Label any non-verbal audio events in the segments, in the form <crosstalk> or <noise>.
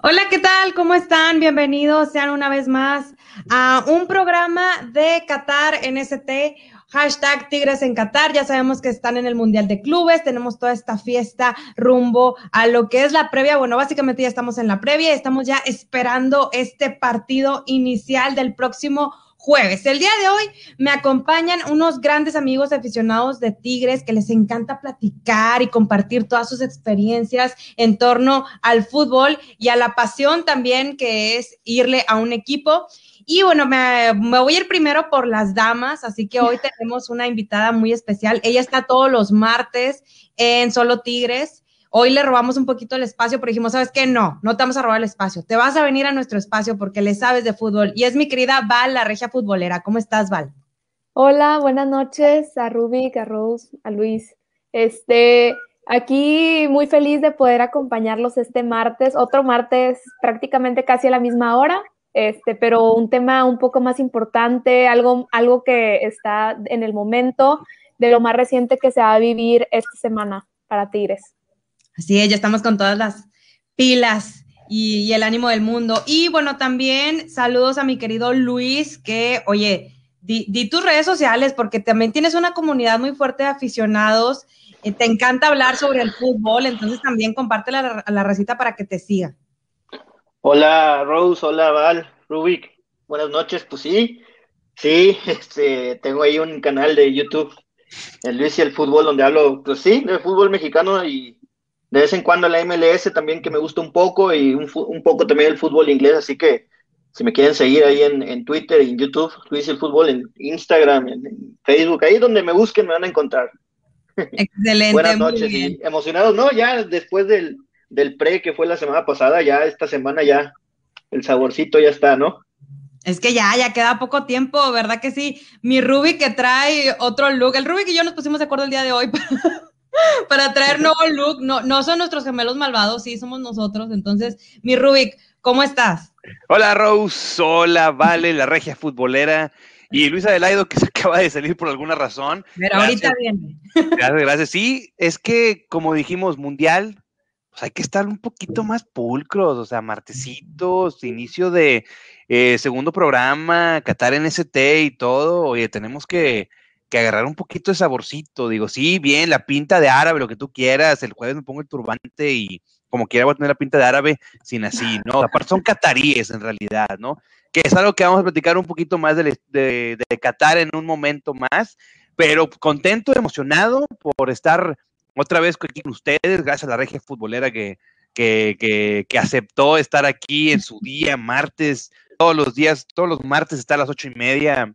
Hola, ¿qué tal? ¿Cómo están? Bienvenidos sean una vez más a un programa de Qatar NST. Hashtag Tigres en Qatar. Ya sabemos que están en el Mundial de Clubes. Tenemos toda esta fiesta rumbo a lo que es la previa. Bueno, básicamente ya estamos en la previa. Estamos ya esperando este partido inicial del próximo jueves. El día de hoy me acompañan unos grandes amigos aficionados de Tigres que les encanta platicar y compartir todas sus experiencias en torno al fútbol y a la pasión también que es irle a un equipo. Y bueno, me, me, voy a ir primero por las damas, así que hoy <laughs> tenemos una invitada muy especial. Ella está todos los martes en Solo Tigres. Hoy le robamos un poquito el espacio, pero dijimos, ¿sabes qué? No, no te vamos a robar el espacio. Te vas a venir a nuestro espacio porque le sabes de fútbol. Y es mi querida Val, la regia futbolera. ¿Cómo estás, Val? Hola, buenas noches a Rubik, a Rose, a Luis. Este, aquí muy feliz de poder acompañarlos este martes, otro martes prácticamente casi a la misma hora, este, pero un tema un poco más importante, algo, algo que está en el momento de lo más reciente que se va a vivir esta semana para Tigres. Así es, ya estamos con todas las pilas y, el ánimo del mundo. Y bueno, también saludos a mi querido Luis, que, oye, di, tus redes sociales porque también tienes una comunidad muy fuerte de aficionados. Te encanta hablar sobre el fútbol, entonces también comparte la, la recita para que te siga. Hola Rose, hola Val, Rubik, buenas noches, pues sí, sí, <laughs> este, tengo ahí un canal de YouTube, el Luis y el fútbol, donde hablo, pues sí, de fútbol mexicano y de vez en cuando la MLS también que me gusta un poco y un, un poco también el fútbol inglés, así que si me quieren seguir ahí en, en Twitter, en YouTube, Luis el Fútbol, en Instagram, en, Facebook, ahí donde me busquen me van a encontrar. <laughs> Excelente. Buenas noches y emocionados, ¿no? Ya después del, del pre que fue la semana pasada, ya esta semana ya el saborcito ya está, ¿no? Es que ya, ya queda poco tiempo, ¿verdad que sí? Mi Ruby que trae otro look. El Ruby y yo nos pusimos de acuerdo el día de hoy <laughs> para traer nuevo look. No, no son nuestros gemelos malvados, sí, somos nosotros. Entonces, mi Rubik, ¿cómo estás? Hola, Rose. Hola, Vale, la regia futbolera. Y Luis Adelaido, que se <laughs> acaba de salir por alguna razón. Pero ahorita viene. Gracias, gracias. Sí, es que, como dijimos, mundial, pues hay que estar un poquito más pulcros, o sea, martesitos, inicio de eh, segundo programa, Qatar en ST y todo. Oye, tenemos que que agarrar un poquito de saborcito. Digo, sí, bien, la pinta de árabe, lo que tú quieras. El jueves me pongo el turbante y como quiera voy a tener la pinta de árabe sin así, <laughs> ¿no? Aparte son cataríes en realidad, ¿no? Que es algo que vamos a platicar un poquito más de, de, de Qatar en un momento más, pero contento, emocionado por estar otra vez aquí con ustedes, gracias a la regia futbolera que, que, que, que aceptó estar aquí en su día, martes, todos los días, todos los martes está a las ocho y media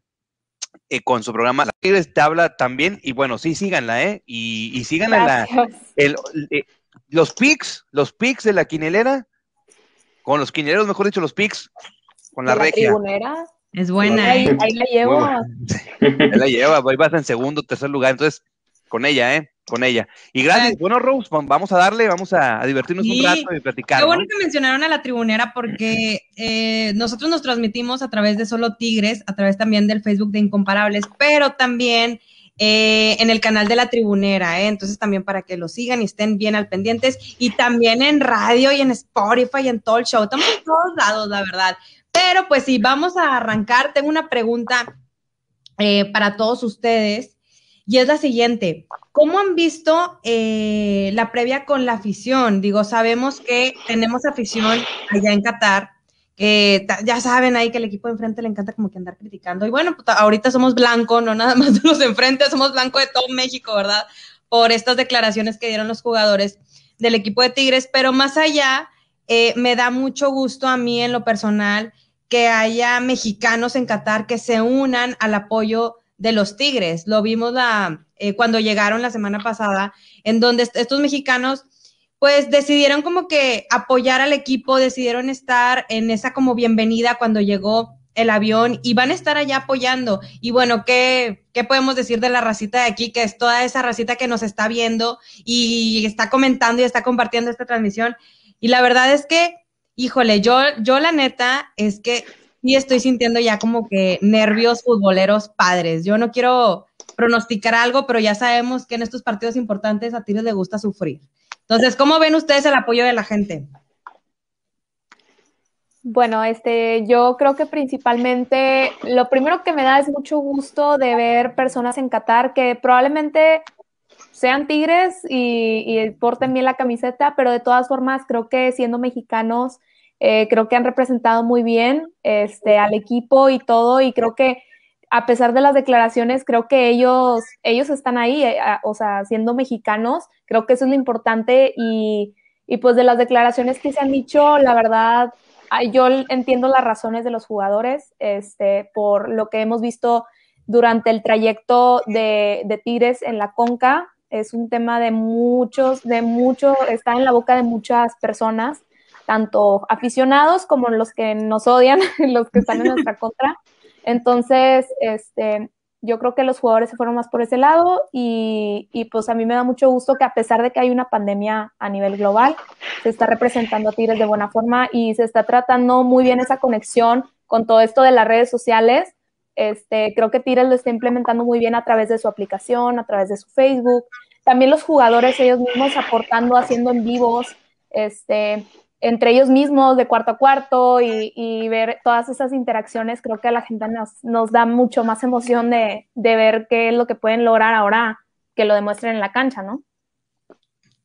eh, con su programa La Tigres te habla también, y bueno, sí, síganla, ¿eh? Y, y síganla la, el, eh, los pics, los pics de la quinelera, con los quineleros, mejor dicho, los pics, con la, regia. Tribunera? Es buena, ahí, ¿eh? ahí la llevo. ahí la lleva, ahí vas en segundo, tercer lugar, entonces, con ella, ¿eh? Con ella. Y gracias, bueno, Rose, vamos a darle, vamos a, divertirnos un rato y platicar. Qué bueno que mencionaron a la tribunera porque eh, nosotros nos transmitimos a través de Solo Tigres, a través también del Facebook de Incomparables, pero también eh, en el canal de la tribunera, ¿eh? entonces también para que lo sigan y estén bien al pendientes, y también en radio y en Spotify y en todo el show, estamos en todos lados, la verdad. Pero pues sí, vamos a arrancar. Tengo una pregunta para todos ustedes y es la siguiente. ¿Cómo han visto eh, la previa con la afición? Digo, sabemos que tenemos afición allá en Qatar, que ya saben ahí que el equipo de enfrente le encanta como que andar criticando. Y bueno, pues, ahorita somos blanco, no nada más <laughs> de los de enfrente, somos blanco de todo México, ¿verdad? Por estas declaraciones que dieron los jugadores del equipo de Tigres. Pero más allá, eh, me da mucho gusto a mí en lo personal que haya mexicanos en Qatar que se unan al apoyo de los Tigres. Lo vimos la, eh, cuando llegaron la semana pasada, en donde estos mexicanos pues decidieron como que apoyar al equipo, decidieron estar en esa como bienvenida cuando llegó el avión y van a estar allá apoyando. Y bueno, ¿qué, ¿qué podemos decir de la racita de aquí? Que es toda esa racita que nos está viendo y está comentando y está compartiendo esta transmisión. Y la verdad es que, híjole, yo, yo la neta es que y estoy sintiendo ya como que nervios futboleros padres. Yo no quiero pronosticar algo, pero ya sabemos que en estos partidos importantes a Tigres le gusta sufrir. Entonces, ¿cómo ven ustedes el apoyo de la gente? Bueno, este, yo creo que principalmente lo primero que me da es mucho gusto de ver personas en Qatar que probablemente sean tigres y, porten bien la camiseta, pero de todas formas creo que siendo mexicanos, eh, creo que han representado muy bien este, al equipo y todo, y creo que a pesar de las declaraciones, creo que ellos, ellos están ahí, eh, o sea, siendo mexicanos, creo que eso es lo importante y, y pues de las declaraciones que se han dicho, la verdad, yo entiendo las razones de los jugadores, este, por lo que hemos visto durante el trayecto de, Tigres en la Conca. Es un tema de muchos, de mucho, está en la boca de muchas personas, tanto aficionados como los que nos odian, <laughs> los que están en nuestra <laughs> contra. Entonces, este, yo creo que los jugadores se fueron más por ese lado y, pues a mí me da mucho gusto que a pesar de que hay una pandemia a nivel global, se está representando a Tigres de buena forma y se está tratando muy bien esa conexión con todo esto de las redes sociales. Este, creo que Tigres lo está implementando muy bien a través de su aplicación, a través de su Facebook. También los jugadores ellos mismos aportando, haciendo en vivos, este, entre ellos mismos de cuarto a cuarto y, ver todas esas interacciones, creo que a la gente nos, da mucho más emoción de, ver qué es lo que pueden lograr ahora que lo demuestren en la cancha, ¿no?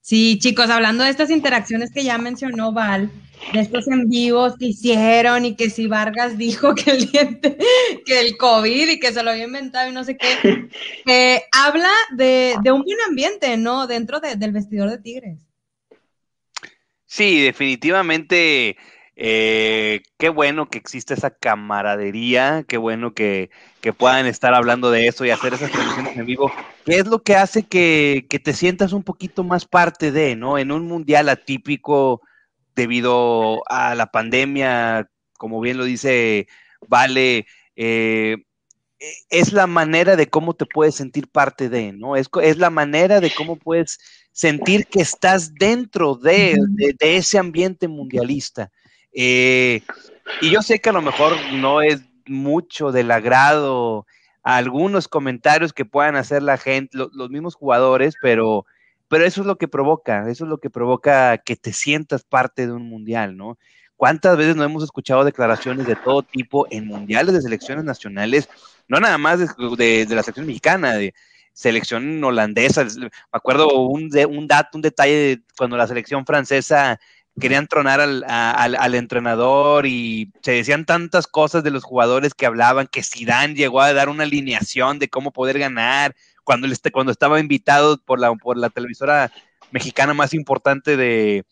Sí, chicos, hablando de estas interacciones que ya mencionó Val, de estos en vivos que hicieron y que si Vargas dijo <laughs> que el diente, que el COVID y que se lo había inventado y no sé qué, <laughs> eh, habla de, un buen ambiente, ¿no? Dentro del vestidor de Tigres. Sí, definitivamente. Eh, qué bueno que existe esa camaradería, qué bueno que, puedan estar hablando de eso y hacer esas transmisiones en vivo. ¿Qué es lo que hace que, te sientas un poquito más parte de, ¿no? En un mundial atípico debido a la pandemia, como bien lo dice Vale, eh, es la manera de cómo te puedes sentir parte de, ¿no? Es, es la manera de cómo puedes sentir que estás dentro de, ese ambiente mundialista. Eh, y yo sé que a lo mejor no es mucho del agrado a algunos comentarios que puedan hacer la gente, los mismos jugadores, pero, pero eso es lo que provoca, eso es lo que provoca que te sientas parte de un mundial, ¿no? ¿Cuántas veces no hemos escuchado declaraciones de todo tipo en mundiales de selecciones nacionales? No nada más de, de la selección mexicana, de, selección holandesa. Me acuerdo un, un dato, un detalle de cuando la selección francesa querían tronar al, al, entrenador y se decían tantas cosas de los jugadores que hablaban que Zidane llegó a dar una alineación de cómo poder ganar cuando, cuando estaba invitado por la, por la televisora mexicana más importante de,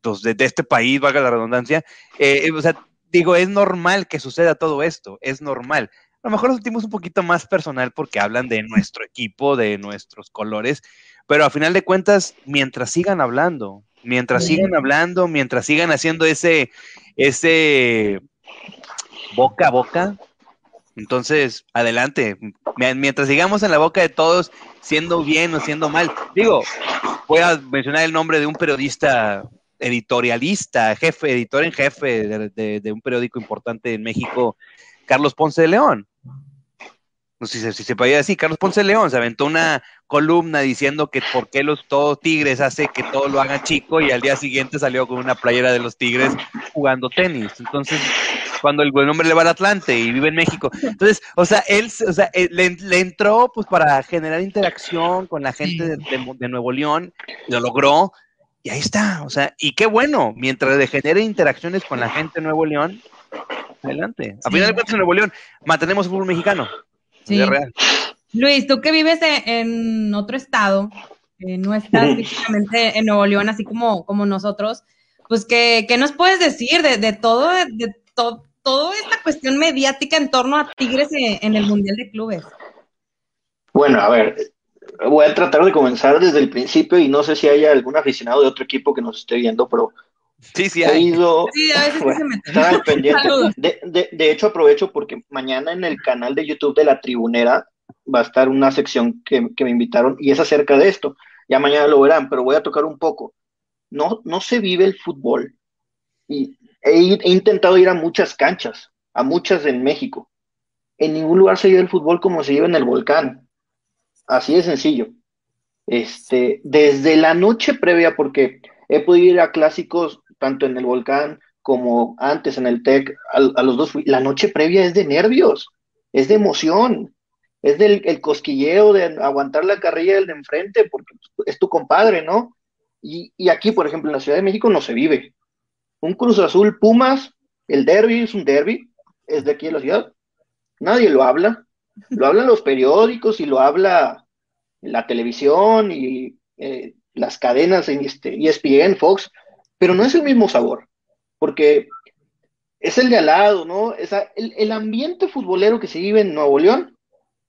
pues, de, este país, valga la redundancia. Eh, o sea, digo, es normal que suceda todo esto, es normal a lo mejor lo sentimos un poquito más personal porque hablan de nuestro equipo, de nuestros colores, pero a final de cuentas, mientras sigan hablando, mientras sigan hablando, mientras sigan haciendo ese, ese boca a boca, entonces, adelante, mientras sigamos en la boca de todos, siendo bien o siendo mal. Digo, voy a mencionar el nombre de un periodista editorialista, jefe, editor en jefe de, de un periódico importante en México, Carlos Ponce de León no sé si se, podía decir, Carlos Ponce León se aventó una columna diciendo que por qué los todos Tigres hace que todo lo haga chico y al día siguiente salió con una playera de los Tigres jugando tenis. Entonces, cuando el buen hombre le va al Atlante y vive en México. Entonces, o sea, él o sea, eh, le, entró pues para generar interacción con la gente de, de, Nuevo León, lo logró y ahí está, o sea, y qué bueno, mientras le genere interacciones con la gente de Nuevo León, adelante. A final de cuentas en Nuevo León mantenemos fútbol mexicano. Sí. Luis, tú que vives en, otro estado, no estás físicamente en Nuevo León, así como, como nosotros, pues, ¿qué, nos puedes decir de, todo, de toda esta cuestión mediática en torno a Tigres en, el Mundial de Clubes? Bueno, a ver, voy a tratar de comenzar desde el principio y no sé si haya algún aficionado de otro equipo que nos esté viendo, pero Sí, sí, hay. Ido, sí, a veces se De, de, de, hecho, aprovecho porque mañana en el canal de YouTube de La Tribunera va a estar una sección que, me invitaron y es acerca de esto. Ya mañana lo verán, pero voy a tocar un poco. No, no se vive el fútbol. Y he, he intentado ir a muchas canchas, a muchas en México. En ningún lugar se vive el fútbol como se vive en el volcán. Así de sencillo. Este, desde la noche previa, porque he podido ir a clásicos tanto en el volcán como antes en el TEC, a, los dos, la noche previa es de nervios, es de emoción, es del el cosquilleo de aguantar la carrilla del de enfrente, porque es tu compadre, ¿no? Y, y, aquí, por ejemplo, en la Ciudad de México no se vive. Un Cruz Azul Pumas, el derby es un derby, es de aquí de la ciudad. Nadie lo habla. Lo hablan los periódicos y lo habla la televisión y eh, las cadenas en este, ESPN, Fox, pero no es el mismo sabor, porque es el de al lado, ¿no? el, el, ambiente futbolero que se vive en Nuevo León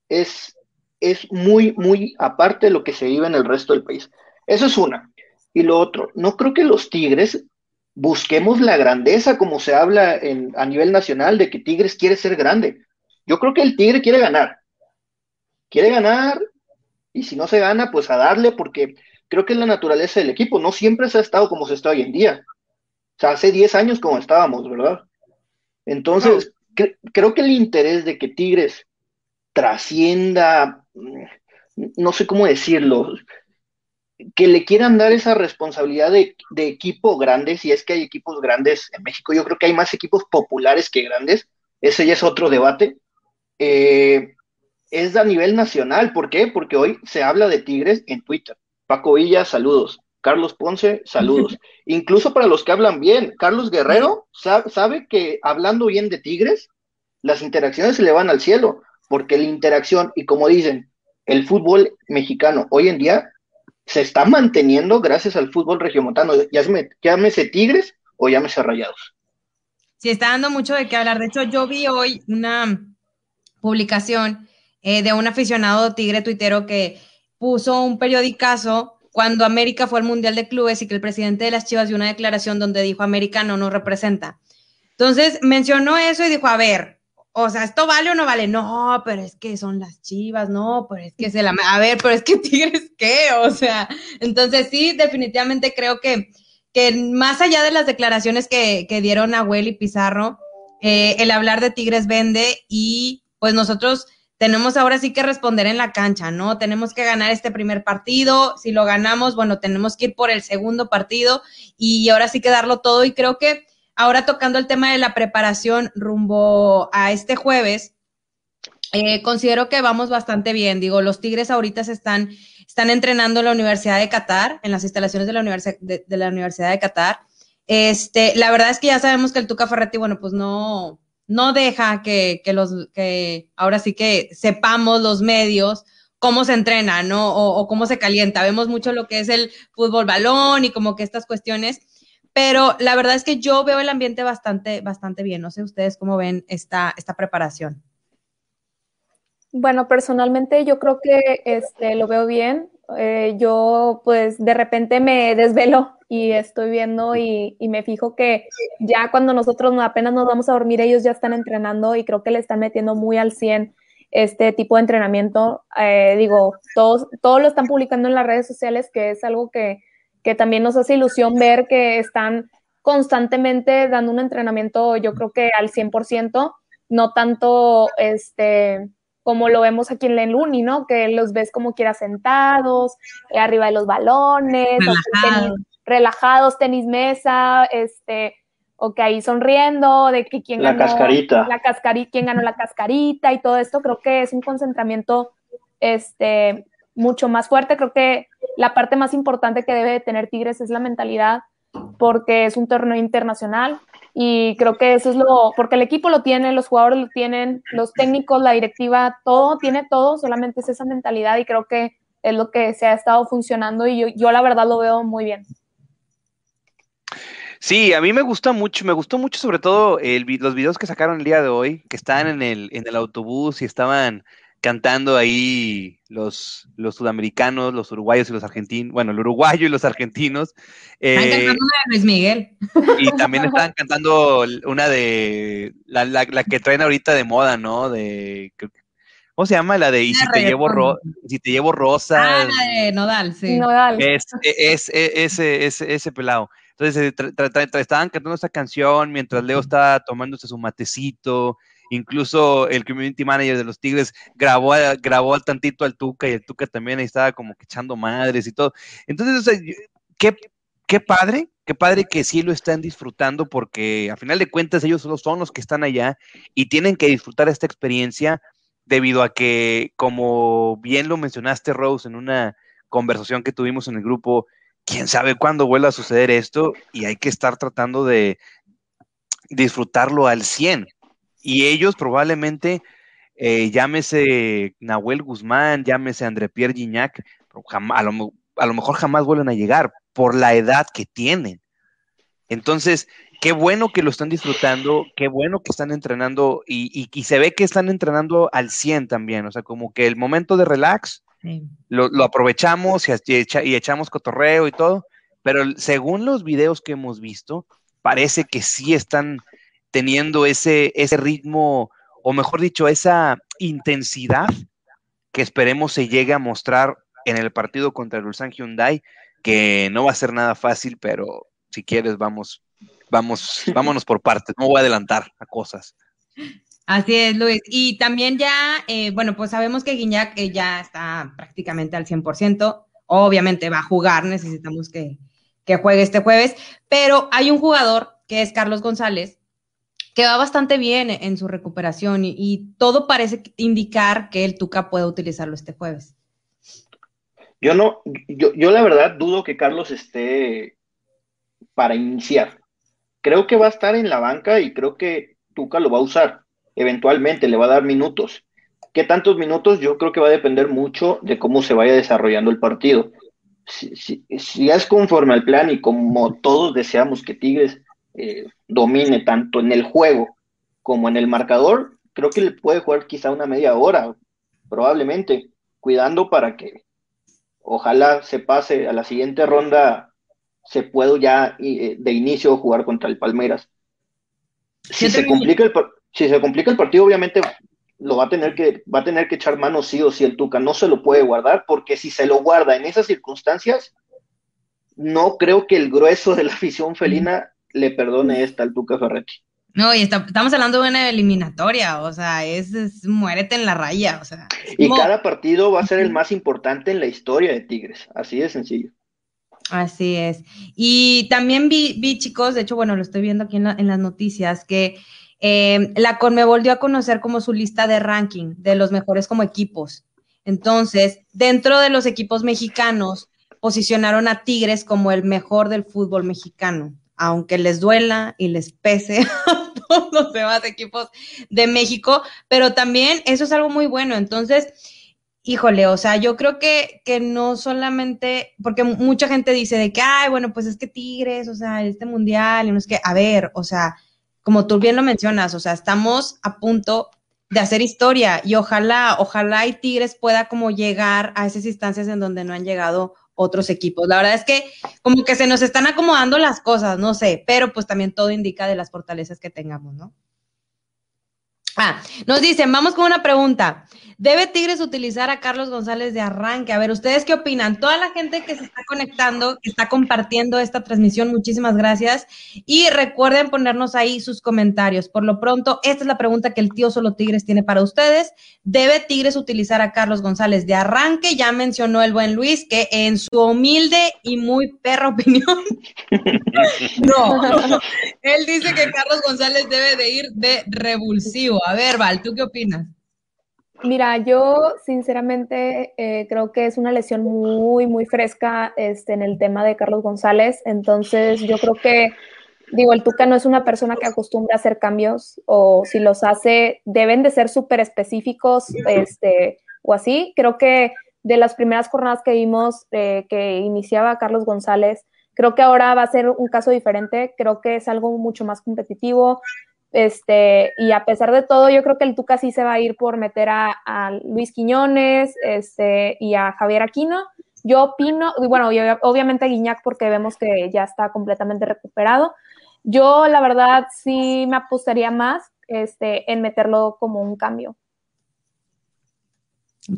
es, es muy, muy aparte de lo que se vive en el resto del país. Eso es una. Y lo otro, no creo que los Tigres busquemos la grandeza como se habla a nivel nacional de que Tigres quiere ser grande. Yo creo que el Tigre quiere ganar. Quiere ganar y si no se gana, pues a darle porque creo que es la naturaleza del equipo. No siempre se ha estado como se está hoy en día. O sea, hace 10 años como estábamos, ¿verdad? Entonces, creo que el interés de que Tigres trascienda, no sé cómo decirlo, que le quieran dar esa responsabilidad de, equipo grande, si es que hay equipos grandes en México, yo creo que hay más equipos populares que grandes, ese ya es otro debate, eh, es a nivel nacional, ¿por qué? Porque hoy se habla de Tigres en Twitter. Paco Villa, saludos. Carlos Ponce, saludos. <laughs> Incluso para los que hablan bien, Carlos Guerrero sabe que hablando bien de Tigres, las interacciones se le van al cielo, porque la interacción, y como dicen, el fútbol mexicano hoy en día se está manteniendo gracias al fútbol regiomontano, llámese Tigres o llámese Rayados. Sí, está dando mucho de qué hablar. De hecho, yo vi hoy una publicación eh, de un aficionado tigre tuitero que puso un periodicazo cuando América fue al Mundial de Clubes y que el presidente de las Chivas dio una declaración donde dijo América no nos representa. Entonces mencionó eso y dijo, a ver, o sea, ¿esto vale o no vale? No, pero es que son las chivas, no, pero es que se la... A ver, pero es que <laughs> Tigres, ¿qué? O sea, entonces sí, definitivamente creo que, que más allá de las declaraciones que, que dieron Nahuel y Pizarro, eh, el hablar de Tigres vende y pues nosotros tenemos ahora sí que responder en la cancha, ¿no? Tenemos que ganar este primer partido, si lo ganamos, bueno, tenemos que ir por el segundo partido y ahora sí que darlo todo y creo que Ahora tocando el tema de la preparación rumbo a este jueves, eh, considero que vamos bastante bien. Digo, los Tigres ahorita se están, están entrenando en la Universidad de Qatar, en las instalaciones de la, Universidad de, la Universidad de Qatar. Este, la verdad es que ya sabemos que el Tuca Ferretti, bueno, pues no, no deja que, que los, que ahora sí que sepamos los medios cómo se entrena, ¿no? O, cómo se calienta. Vemos mucho lo que es el fútbol balón y como que estas cuestiones pero la verdad es que yo veo el ambiente bastante, bastante bien. No sé ustedes cómo ven esta, esta preparación. Bueno, personalmente yo creo que este, lo veo bien. Eh, yo pues de repente me desvelo y estoy viendo y, me fijo que ya cuando nosotros apenas nos vamos a dormir, ellos ya están entrenando y creo que le están metiendo muy al 100 este tipo de entrenamiento. Eh, digo, todos, todos lo están publicando en las redes sociales, que es algo que, que también nos hace ilusión ver que están constantemente dando un entrenamiento, yo creo que al 100%, no tanto este como lo vemos aquí en Uni, ¿no? Que los ves como quiera sentados, arriba de los balones, relajados, tenis, mesa, este, o que ahí sonriendo, de que quién la cascarita. la cascarita, quién ganó la cascarita y todo esto, creo que es un concentramiento este mucho más fuerte, creo que la parte más importante que debe de tener Tigres es la mentalidad, porque es un torneo internacional y creo que eso es lo, porque el equipo lo tiene, los jugadores lo tienen, los técnicos, la directiva, todo, tiene todo, solamente es esa mentalidad y creo que es lo que se ha estado funcionando y yo, yo la verdad lo veo muy bien. Sí, a mí me gusta mucho, me gustó mucho sobre todo los videos que sacaron el día de hoy, que estaban en el, en el autobús y estaban cantando ahí los, los sudamericanos, los uruguayos y los argentinos, bueno, el uruguayo y los argentinos. están cantando eh, una de Luis Miguel. Y también están cantando una de la, la, la, que traen ahorita de moda, ¿no? De ¿Cómo se llama? La de Y si te llevo ro si te llevo rosas. Ah, la de Nodal, sí. Nodal. Es, es, ese, ese, ese pelado. Entonces eh, estaban cantando esa canción mientras Leo estaba tomándose su matecito Incluso el community manager de los Tigres grabó, grabó al tantito al Tuca y el Tuca también ahí estaba como que echando madres y todo. Entonces, qué, qué padre qué padre que sí lo están disfrutando porque a final de cuentas ellos solo son los que están allá y tienen que disfrutar esta experiencia debido a que, como bien lo mencionaste, Rose, en una conversación que tuvimos en el grupo, quién sabe cuándo vuelva a suceder esto y hay que estar tratando de disfrutarlo al 100. Y ellos probablemente, eh, llámese Nahuel Guzmán, llámese André Pierre Gignac, a lo, a lo mejor jamás vuelven a llegar por la edad que tienen. Entonces, qué bueno que lo están disfrutando, qué bueno que están entrenando y, se ve que están entrenando al 100 también, o sea, como que el momento de relax lo, aprovechamos y, y, echamos cotorreo y todo, pero según los videos que hemos visto, parece que sí están teniendo ese, ese ritmo, o mejor dicho, esa intensidad que esperemos se llegue a mostrar en el partido contra el Ulsan Hyundai, que no va a ser nada fácil, pero si quieres, vamos, vamos, <laughs> vámonos por partes, no voy a adelantar a cosas. Así es, Luis. Y también ya, eh, bueno, pues sabemos que Guiñac eh, ya está prácticamente al 100%. Obviamente va a jugar, necesitamos que, que juegue este jueves, pero hay un jugador que es Carlos González, que va bastante bien en su recuperación y, y, todo parece indicar que el Tuca puede utilizarlo este jueves. Yo no, yo, yo la verdad dudo que Carlos esté para iniciar. Creo que va a estar en la banca y creo que Tuca lo va a usar. Eventualmente le va a dar minutos. ¿Qué tantos minutos? Yo creo que va a depender mucho de cómo se vaya desarrollando el partido. Si, si, es conforme al plan y como todos deseamos que Tigres eh, domine tanto en el juego como en el marcador, creo que le puede jugar quizá una media hora, probablemente, cuidando para que ojalá se pase a la siguiente ronda se puede ya eh, de inicio jugar contra el Palmeiras. Si se, complica el, si se complica el partido, obviamente lo va a tener que va a tener que echar mano sí o sí el Tuca, no se lo puede guardar porque si se lo guarda en esas circunstancias, no creo que el grueso de la afición felina le perdone esta al Tuca Ferretti. No, y estamos hablando de una eliminatoria, o sea, es, muérete en la raya, o sea. Y cada partido va a ser el más importante en la historia de Tigres, así de sencillo. Así es. Y también vi, vi chicos, de hecho, bueno, lo estoy viendo aquí en, las noticias, que eh, la Conmebol dio a conocer como su lista de ranking de los mejores como equipos. Entonces, dentro de los equipos mexicanos, posicionaron a Tigres como el mejor del fútbol mexicano, aunque les duela y les pese <laughs> a todos los demás equipos de México, pero también eso es algo muy bueno. Entonces, híjole, o sea, yo creo que, que no solamente, porque mucha gente dice de que, ay, bueno, pues es que Tigres, o sea, este mundial, y no es que, a ver, o sea, como tú bien lo mencionas, o sea, estamos a punto de hacer historia y ojalá, ojalá y Tigres pueda como llegar a esas instancias en donde no han llegado otros equipos. La verdad es que como que se nos están acomodando las cosas, no sé, pero pues también todo indica de las fortalezas que tengamos, ¿no? Ah, nos dicen, vamos con una pregunta. ¿Debe Tigres utilizar a Carlos González de arranque? A ver, ¿ustedes qué opinan? Toda la gente que se está conectando, que está compartiendo esta transmisión, muchísimas gracias. Y recuerden ponernos ahí sus comentarios. Por lo pronto, esta es la pregunta que el tío Solo Tigres tiene para ustedes. ¿Debe Tigres utilizar a Carlos González de arranque? Ya mencionó el buen Luis que en su humilde y muy perra <laughs> opinión, no. <laughs> Él dice que Carlos González debe de ir de revulsivo. A ver, Val, ¿tú qué opinas? Mira, yo sinceramente eh, creo que es una lesión muy, muy fresca este, en el tema de Carlos González. Entonces, yo creo que, digo, el Tuca no es una persona que acostumbra a hacer cambios o si los hace, deben de ser súper específicos este, o así. Creo que de las primeras jornadas que vimos eh, que iniciaba Carlos González, creo que ahora va a ser un caso diferente. Creo que es algo mucho más competitivo. Este, y a pesar de todo, yo creo que el Tuca sí se va a ir por meter a, Luis Quiñones este, y a Javier Aquino. Yo opino, y bueno, obviamente Guiñac porque vemos que ya está completamente recuperado. Yo la verdad sí me apostaría más este, en meterlo como un cambio.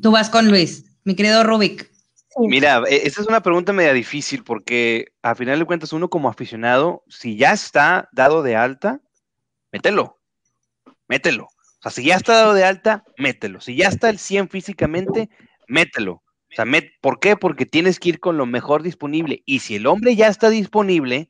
Tú vas con Luis, mi querido Rubik. Mira, e, esa es una pregunta media difícil porque a final de cuentas uno como aficionado, si ya está dado de alta, mételo, mételo. O sea, si ya está dado de alta, mételo. Si ya está el 100 físicamente, mételo. O sea, ¿por qué? Porque tienes que ir con lo mejor disponible. Y si el hombre ya está disponible,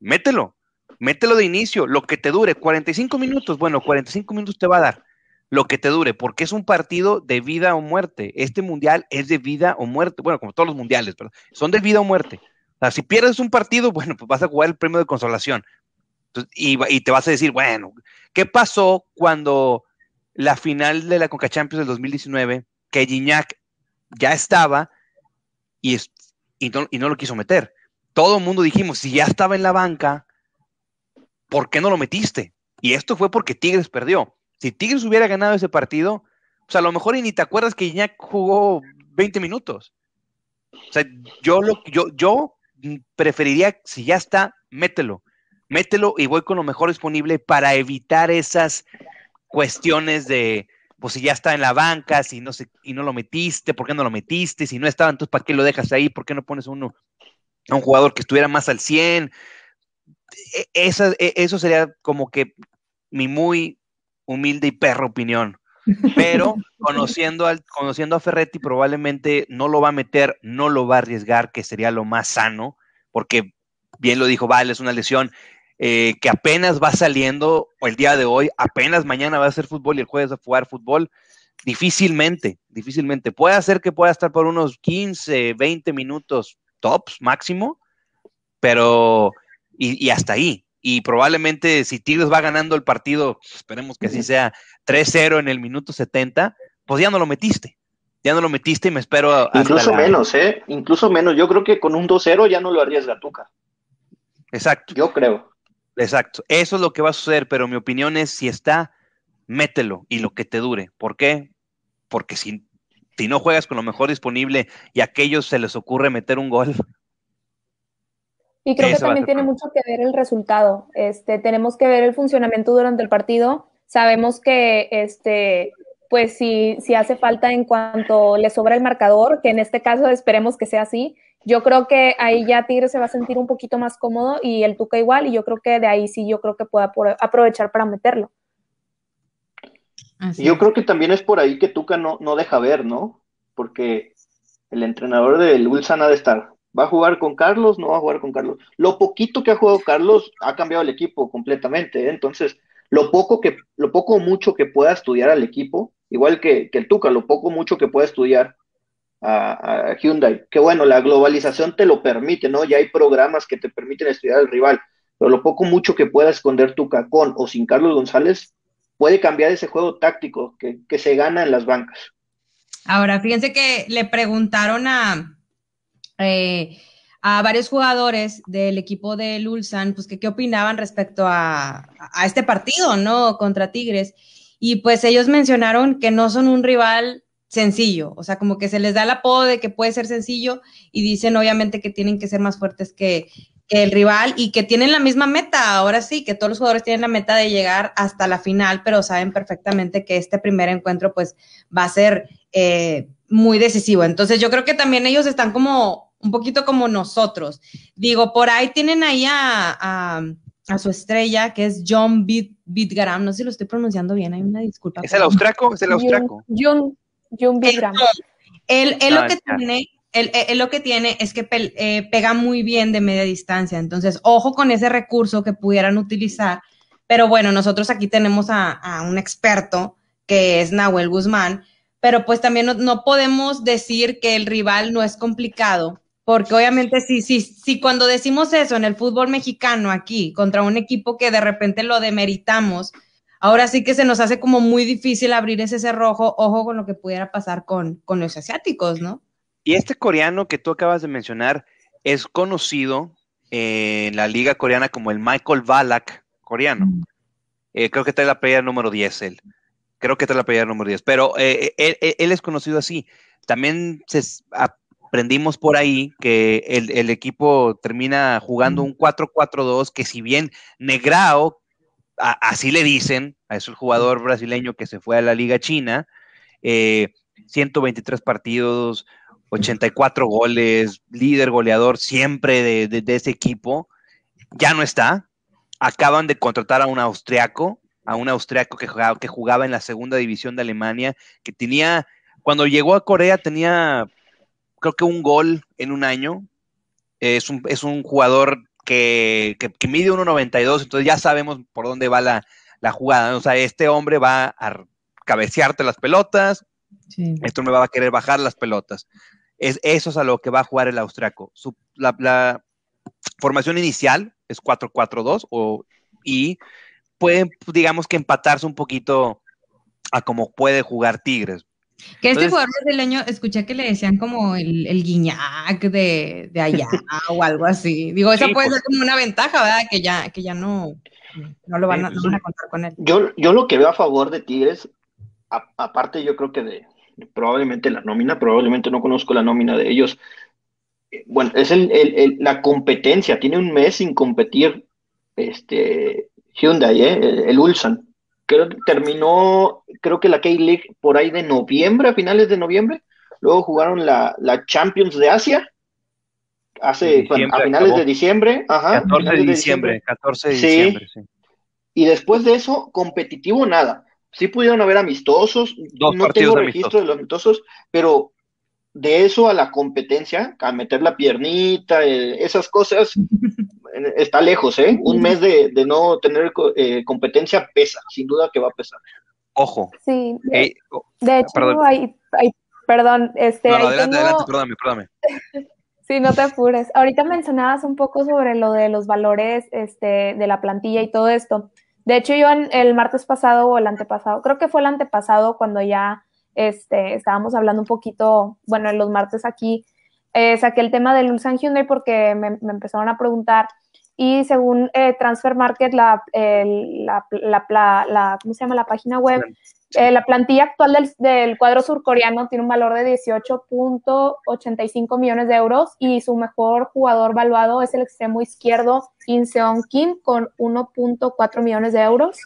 mételo, mételo de inicio, lo que te dure, 45 minutos, bueno, 45 minutos te va a dar, lo que te dure, porque es un partido de vida o muerte. Este mundial es de vida o muerte, bueno, como todos los mundiales, pero son de vida o muerte. O sea, si pierdes un partido, <laughs> bueno, pues vas a jugar el premio de consolación. Y, y, te vas a decir, bueno, ¿qué pasó cuando la final de la Conca Champions del 2019, que Gignac ya estaba y, y, no, y no lo quiso meter? Todo el mundo dijimos, si ya estaba en la banca, ¿por qué no lo metiste? Y esto fue porque Tigres perdió. Si Tigres hubiera ganado ese partido, pues a lo mejor ni te acuerdas que Iñak jugó 20 minutos. O sea, yo, lo, yo, yo preferiría, si ya está, mételo. Mételo y voy con lo mejor disponible para evitar esas cuestiones de, pues si ya está en la banca, si no, se, y no lo metiste, ¿por qué no lo metiste? Si no estaba, entonces ¿para qué lo dejas ahí? ¿Por qué no pones uno, a un jugador que estuviera más al 100? E, esa, e, eso sería como que mi muy humilde y perro opinión. Pero <laughs> conociendo, al, conociendo a Ferretti, probablemente no lo va a meter, no lo va a arriesgar, que sería lo más sano, porque bien lo dijo Vale, es una lesión eh, que apenas va saliendo el día de hoy, apenas mañana va a hacer fútbol y el jueves va a jugar fútbol. Difícilmente, difícilmente. Puede ser que pueda estar por unos 15, 20 minutos tops máximo, pero y, hasta ahí. Y probablemente si Tigres va ganando el partido, esperemos que así sea 3-0 en el minuto 70, pues ya no lo metiste. Ya no lo metiste y me espero. Incluso menos, ¿eh? Incluso menos. Yo creo que con un 2-0 ya no lo arriesga Tuca. Exacto. Yo creo. Exacto. Eso es lo que va a suceder, pero mi opinión es: si está, mételo y lo que te dure. ¿Por qué? Porque si, si no juegas con lo mejor disponible y a aquellos se les ocurre meter un gol, y creo que también tiene mucho que ver el resultado. Este, tenemos que ver el funcionamiento durante el partido. Sabemos que este, pues si, si hace falta en cuanto le sobra el marcador, que en este caso esperemos que sea así, yo creo que ahí ya Tigre se va a sentir un poquito más cómodo y el Tuca igual, y yo creo que de ahí sí yo creo que pueda aprovechar para meterlo. yo creo que también es por ahí que Tuca no, no deja ver, ¿no? Porque el entrenador del Ulsan ha de estar ¿Va a jugar con Carlos? No va a jugar con Carlos. Lo poquito que ha jugado Carlos ha cambiado el equipo completamente. ¿eh? Entonces, lo poco que, lo poco o mucho que pueda estudiar al equipo, igual que, el Tuca, lo poco o mucho que pueda estudiar a, Hyundai, que bueno, la globalización te lo permite, ¿no? Ya hay programas que te permiten estudiar al rival, pero lo poco mucho que pueda esconder Tuca con o sin Carlos González puede cambiar ese juego táctico que, que se gana en las bancas. Ahora, fíjense que le preguntaron a, eh, a varios jugadores del equipo de Ulsan, pues que qué opinaban respecto a, este partido, ¿no? Contra Tigres. Y pues ellos mencionaron que no son un rival sencillo, o sea, como que se les da el apodo de que puede ser sencillo y dicen obviamente que tienen que ser más fuertes que, el rival y que tienen la misma meta, ahora sí, que todos los jugadores tienen la meta de llegar hasta la final, pero saben perfectamente que este primer encuentro pues va a ser eh, muy decisivo. Entonces yo creo que también ellos están como un poquito como nosotros. Digo, por ahí tienen ahí a, su estrella, que es John Bitgaram, no sé si lo estoy pronunciando bien, hay una disculpa. ¿Es el austraco? ¿Es el austraco? John, John Bitgaram. Él, lo que tiene... Él, lo que tiene es que eh, pega muy bien de media distancia, entonces ojo con ese recurso que pudieran utilizar, pero bueno, nosotros aquí tenemos a, a un experto que es Nahuel Guzmán, pero pues también no, no, podemos decir que el rival no es complicado, porque obviamente sí, sí, sí, cuando decimos eso en el fútbol mexicano aquí, contra un equipo que de repente lo demeritamos, ahora sí que se nos hace como muy difícil abrir ese cerrojo, ojo con lo que pudiera pasar con, con los asiáticos, ¿no? Y este coreano que tú acabas de mencionar es conocido en la liga coreana como el Michael Balak coreano. Mm. Eh, creo que está en la pelea número 10 él. Creo que está en la pelea número 10. Pero eh, eh, él, es conocido así. También se, aprendimos por ahí que el, equipo termina jugando un 4-4-2, que si bien Negrao, así le dicen, a ese jugador brasileño que se fue a la Liga China, 123 eh, partidos, 84 goles, líder goleador siempre de, ese equipo, ya no está. Acaban de contratar a un austriaco, a un austriaco que jugaba, que jugaba en la segunda división de Alemania, que tenía, cuando llegó a Corea tenía creo que un gol en un año. Es un, es un jugador que, que, mide 1.92, entonces ya sabemos por dónde va la, jugada. O sea, este hombre va a cabecearte las pelotas, esto me va a querer bajar las pelotas. Es, eso es a lo que va a jugar el austriaco. la, formación inicial es 4-4-2 y pueden, digamos que empatarse un poquito a cómo puede jugar Tigres. Que este jugador brasileño, escuché que le decían como el, el guiñac de, de allá <laughs> o algo así. Digo, esa puede ser pues. como una ventaja, ¿verdad? Que ya, que ya no, no lo van, a, contar con él. Yo, yo lo que veo a favor de Tigres, aparte yo creo que de, probablemente la nómina, probablemente no conozco la nómina de ellos. Eh, bueno, es el, el, la competencia, tiene un mes sin competir este Hyundai, ¿eh? el, el Ulsan creo que terminó, creo que la K-League por ahí de noviembre, a finales de noviembre. Luego jugaron la, la Champions de Asia, hace, a finales de diciembre. Ajá, 14 de diciembre, 14 de diciembre, sí. Y después de eso, competitivo nada. Sí pudieron haber amistosos, no tengo registro de los amistosos, pero de eso a la competencia, a meter la piernita, eh, esas cosas, <laughs> está lejos, ¿eh? Un mes de, no tener eh, competencia pesa, sin duda que va a pesar. Ojo. Sí, de, oh, hecho, perdón. Hay, perdón, este... adelante, adelante, perdóname, perdóname. <laughs> sí, no te apures. Ahorita mencionabas un poco sobre lo de los valores este, de la plantilla y todo esto. De hecho, yo el martes pasado o el antepasado, creo que fue el antepasado cuando ya este, estábamos hablando un poquito, bueno, en los martes aquí, eh, saqué el tema del Ulsan Hyundai porque me, empezaron a preguntar y según eh, Transfer Market, la, la, la, ¿cómo se llama? La página web, eh, la plantilla actual del, del, cuadro surcoreano tiene un valor de 18.85 millones de euros y su mejor jugador valuado es el extremo izquierdo In Seon Kim con 1.4 millones de euros.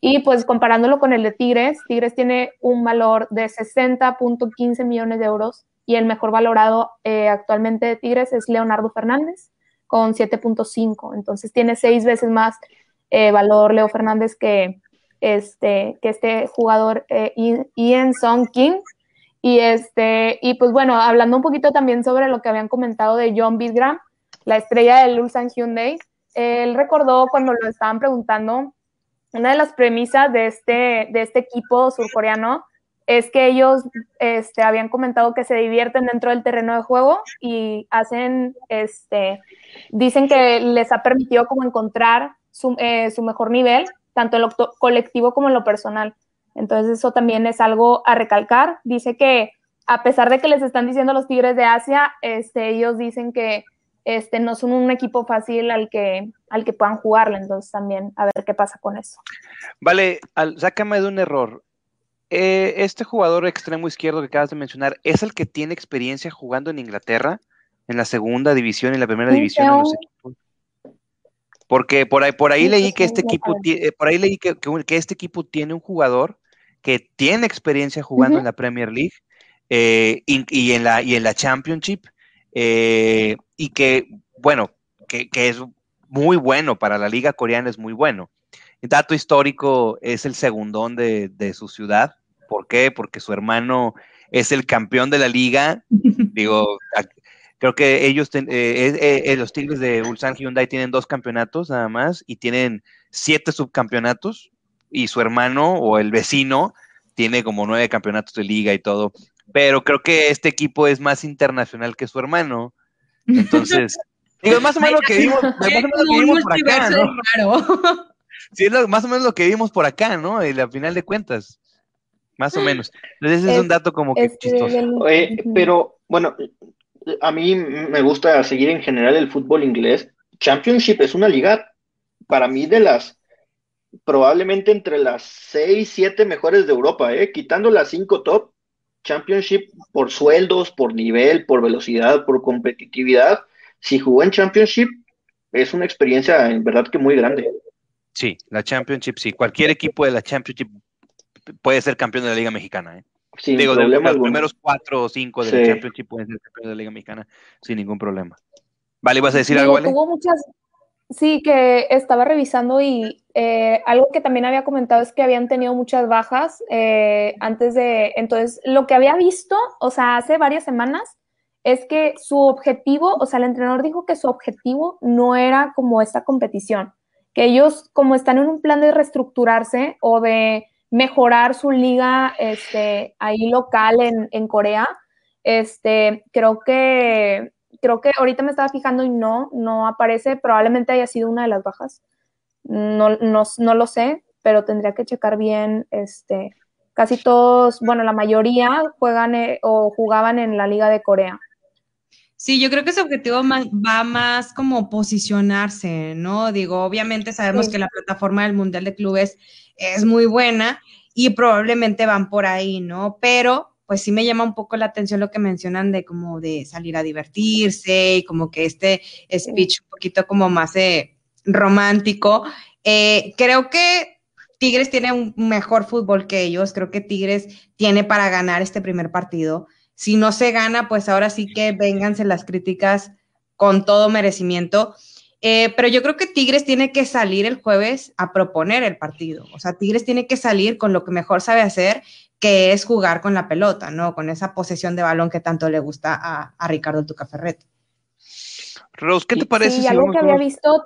Y pues comparándolo con el de Tigres, Tigres tiene un valor de 60.15 millones de euros y el mejor valorado eh, actualmente de Tigres es Leonardo Fernández con 7.5. Entonces tiene seis veces más eh, valor Leo Fernández que este, que este jugador eh, Ian Song King. Y, este, y pues bueno, hablando un poquito también sobre lo que habían comentado de John Bisgram, la estrella del Ulsan Hyundai, él recordó cuando lo estaban preguntando una de las premisas de este, de este equipo surcoreano es que ellos este, habían comentado que se divierten dentro del terreno de juego y hacen, este, dicen que les ha permitido como encontrar su, eh, su mejor nivel, tanto en lo colectivo como en lo personal. Entonces eso también es algo a recalcar. Dice que a pesar de que les están diciendo los Tigres de Asia, este, ellos dicen que este, no son un equipo fácil al que, al que puedan jugarle, entonces también a ver qué pasa con eso. Vale, sácame de un error. Eh, este jugador extremo izquierdo que acabas de mencionar, ¿es el que tiene experiencia jugando en Inglaterra, en la segunda división y en la primera división de los equipos? Porque por ahí, por ahí leí que este equipo, eh, por ahí leí que, que, este equipo tiene un jugador que tiene experiencia jugando en la Premier League eh, y, en la, y en la Championship eh, y que, bueno, que, es muy bueno para la liga coreana, es muy bueno. El dato histórico es el segundón de, su ciudad. ¿Por qué? Porque su hermano es el campeón de la liga. Digo, creo que ellos, eh, eh, los Tigres de Ulsan Hyundai tienen dos campeonatos nada más y tienen siete subcampeonatos y su hermano o el vecino tiene como nueve campeonatos de liga y todo pero creo que este equipo es más internacional que su hermano. Entonces, <laughs> digo, más o menos lo que vimos, más o menos lo que vimos por acá, ¿no? Sí, es más o menos lo que vimos por acá, ¿no? Y al final de cuentas, más o menos. Entonces, ese es, un dato como que chistoso. Oye, pero, bueno, a mí me gusta seguir en general el fútbol inglés. Championship es una liga, para mí, de las probablemente entre las seis, siete mejores de Europa, ¿eh? quitando las cinco top, Championship por sueldos, por nivel, por velocidad, por competitividad. Si jugó en Championship, es una experiencia en verdad que muy grande. Sí, la Championship, sí. Cualquier equipo de la Championship puede ser campeón de la Liga Mexicana. ¿eh? Digo, de los primeros cuatro o cinco de la Championship pueden ser campeón de la Liga Mexicana sin ningún problema. Vale, ¿vas a decir algo, Vale? Hubo muchas, Sí, que estaba revisando y eh, algo que también había comentado es que habían tenido muchas bajas eh, antes de, entonces lo que había visto, o sea, hace varias semanas, es que su objetivo, o sea, el entrenador dijo que su objetivo no era como esta competición, que ellos como están en un plan de reestructurarse o de mejorar su liga este, ahí local en, en Corea, este, creo que creo que ahorita me estaba fijando y no, no aparece, probablemente haya sido una de las bajas. No, no, no lo sé, pero tendría que checar bien, este, casi todos, bueno, la mayoría juegan eh, o jugaban en la Liga de Corea. Sí, yo creo que ese objetivo va más como posicionarse, ¿no? Digo, obviamente sabemos que la plataforma del Mundial de Clubes es muy buena y probablemente van por ahí, ¿no? Pero pues sí me llama un poco la atención lo que mencionan de como de salir a divertirse y como que este speech un poquito como más eh, romántico. Eh, creo que Tigres tiene un mejor fútbol que ellos, creo que Tigres tiene para ganar este primer partido. Si no se gana, pues ahora sí que vénganse las críticas con todo merecimiento. Eh, pero yo creo que Tigres tiene que salir el jueves a proponer el partido. O sea, Tigres tiene que salir con lo que mejor sabe hacer, que es jugar con la pelota, ¿no? Con esa posesión de balón que tanto le gusta a, a Ricardo Tucaferret. Rose, ¿qué te parece? Sí, algo que había visto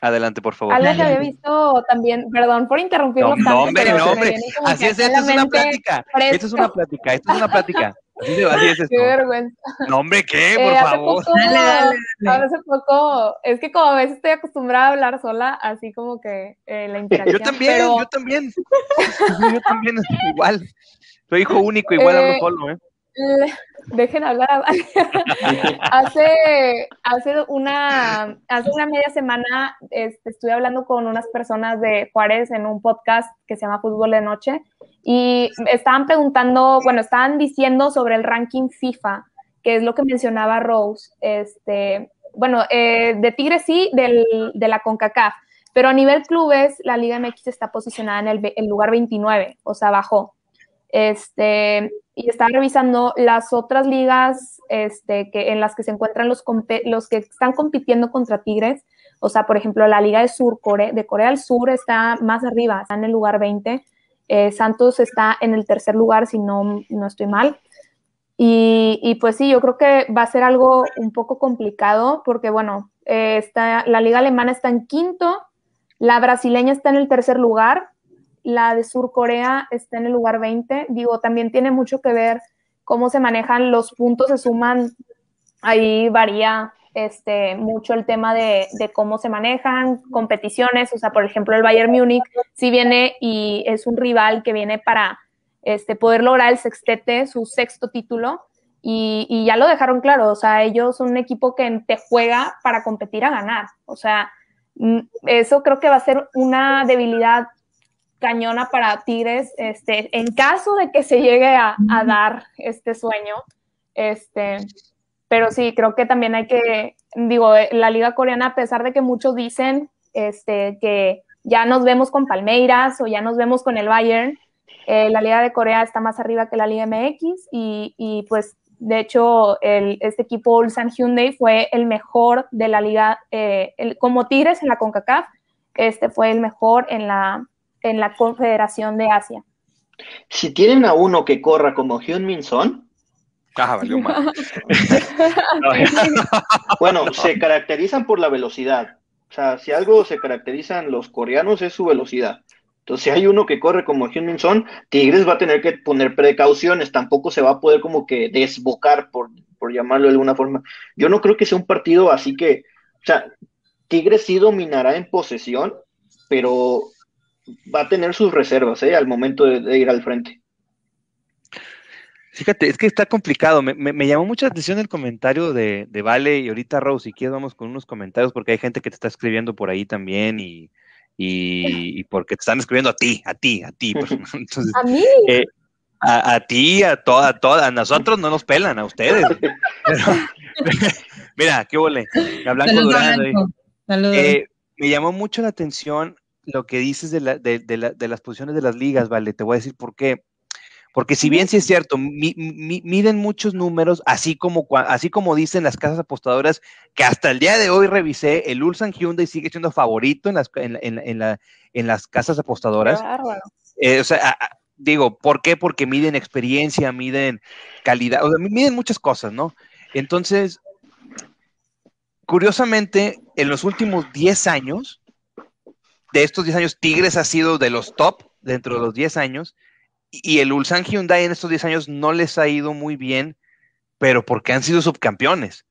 Adelante, por favor. Algo que había visto también, perdón por interrumpirlo no, tanto, hombre, no, hombre. Así es, esto es una plática. Esto es una plática, esto es una plática. Así, así es <laughs> esto. Qué vergüenza. No, hombre, ¿qué? Por eh, favor. Poco, dale, dale, dale. Hace poco, es que como a veces estoy acostumbrada a hablar sola, así como que eh, la interacción. Yo también, pero... yo también. <laughs> yo también, <laughs> igual. Soy hijo único, igual hablo solo, ¿eh? <laughs> dejen hablar. <laughs> hace, hace, una, hace una media semana este, estuve hablando con unas personas de Juárez en un podcast que se llama Fútbol de Noche y estaban preguntando, bueno, estaban diciendo sobre el ranking FIFA, que es lo que mencionaba Rose. Este, bueno, eh, de Tigres sí, del, de la CONCACAF, pero a nivel clubes, la Liga MX está posicionada en el, el lugar 29, o sea, bajó. Este, y estaba revisando las otras ligas este, que, en las que se encuentran los, los que están compitiendo contra Tigres. O sea, por ejemplo, la Liga de Sur Corea, de Corea del Sur está más arriba, está en el lugar 20. Eh, Santos está en el tercer lugar, si no, no estoy mal. Y, y, pues sí, yo creo que va a ser algo un poco complicado porque, bueno, eh, está, la liga alemana está en quinto, la brasileña está en el tercer lugar, la de Sur Corea está en el lugar 20. Digo, también tiene mucho que ver cómo se manejan los puntos, se suman, ahí varía este, mucho el tema de, cómo se manejan competiciones. O sea, por ejemplo, el Bayern Múnich sí viene y es un rival que viene para este, poder lograr el sextete, su sexto título. Y, y, ya lo dejaron claro, o sea, ellos son un equipo que te juega para competir a ganar. O sea, mm, eso creo que va a ser una debilidad cañona para Tigres, este, en caso de que se llegue a, dar este sueño. Este, pero sí, creo que también hay que, digo, eh, la liga coreana, a pesar de que muchos dicen este, que ya nos vemos con Palmeiras o ya nos vemos con el Bayern, eh, la liga de Corea está más arriba que la liga MX y, y pues de hecho el, este equipo Ulsan Hyundai fue el mejor de la liga, eh, como Tigres en la CONCACAF, este fue el mejor en la, en la Confederación de Asia. Si tienen a uno que corra como Hyun Min Son, ah, valió mal. <laughs> bueno, se caracterizan por la velocidad. O sea, si algo se caracterizan los coreanos es su velocidad. Entonces, si hay uno que corre como Hyun Min Son, Tigres va a tener que poner precauciones, tampoco se va a poder como que desbocar, por, por llamarlo de alguna forma. Yo no creo que sea un partido así que, o sea, Tigres sí dominará en posesión, pero va a tener sus reservas ¿eh? al momento de, ir al frente. Fíjate, es que está complicado. Me, llamó mucha atención el comentario de, Vale y ahorita Rose, si quieres vamos con unos comentarios porque hay gente que te está escribiendo por ahí también y, y, porque te están escribiendo a ti, a ti, a ti. Pues, <laughs> a mí. Eh, a, ti, a toda, a toda, a nosotros no nos pelan, a ustedes. <laughs> mira, qué huele. Eh, me llamó mucho la atención lo que dices de, la, de, de, la, de, las posiciones de las ligas, vale, te voy a decir por qué. Porque si bien sí es cierto, miden muchos números, así como, así como dicen las casas apostadoras, que hasta el día de hoy revisé, el Ulsan Hyundai sigue siendo favorito en las, en, en, en, la, en las casas apostadoras. Eh, o sea, digo, ¿por qué? Porque miden experiencia, miden calidad, o sea, miden muchas cosas, ¿no? Entonces, curiosamente, en los últimos 10 años, de estos 10 años, Tigres ha sido de los top dentro de los 10 años, y el Ulsan Hyundai en estos 10 años no les ha ido muy bien, pero porque han sido subcampeones.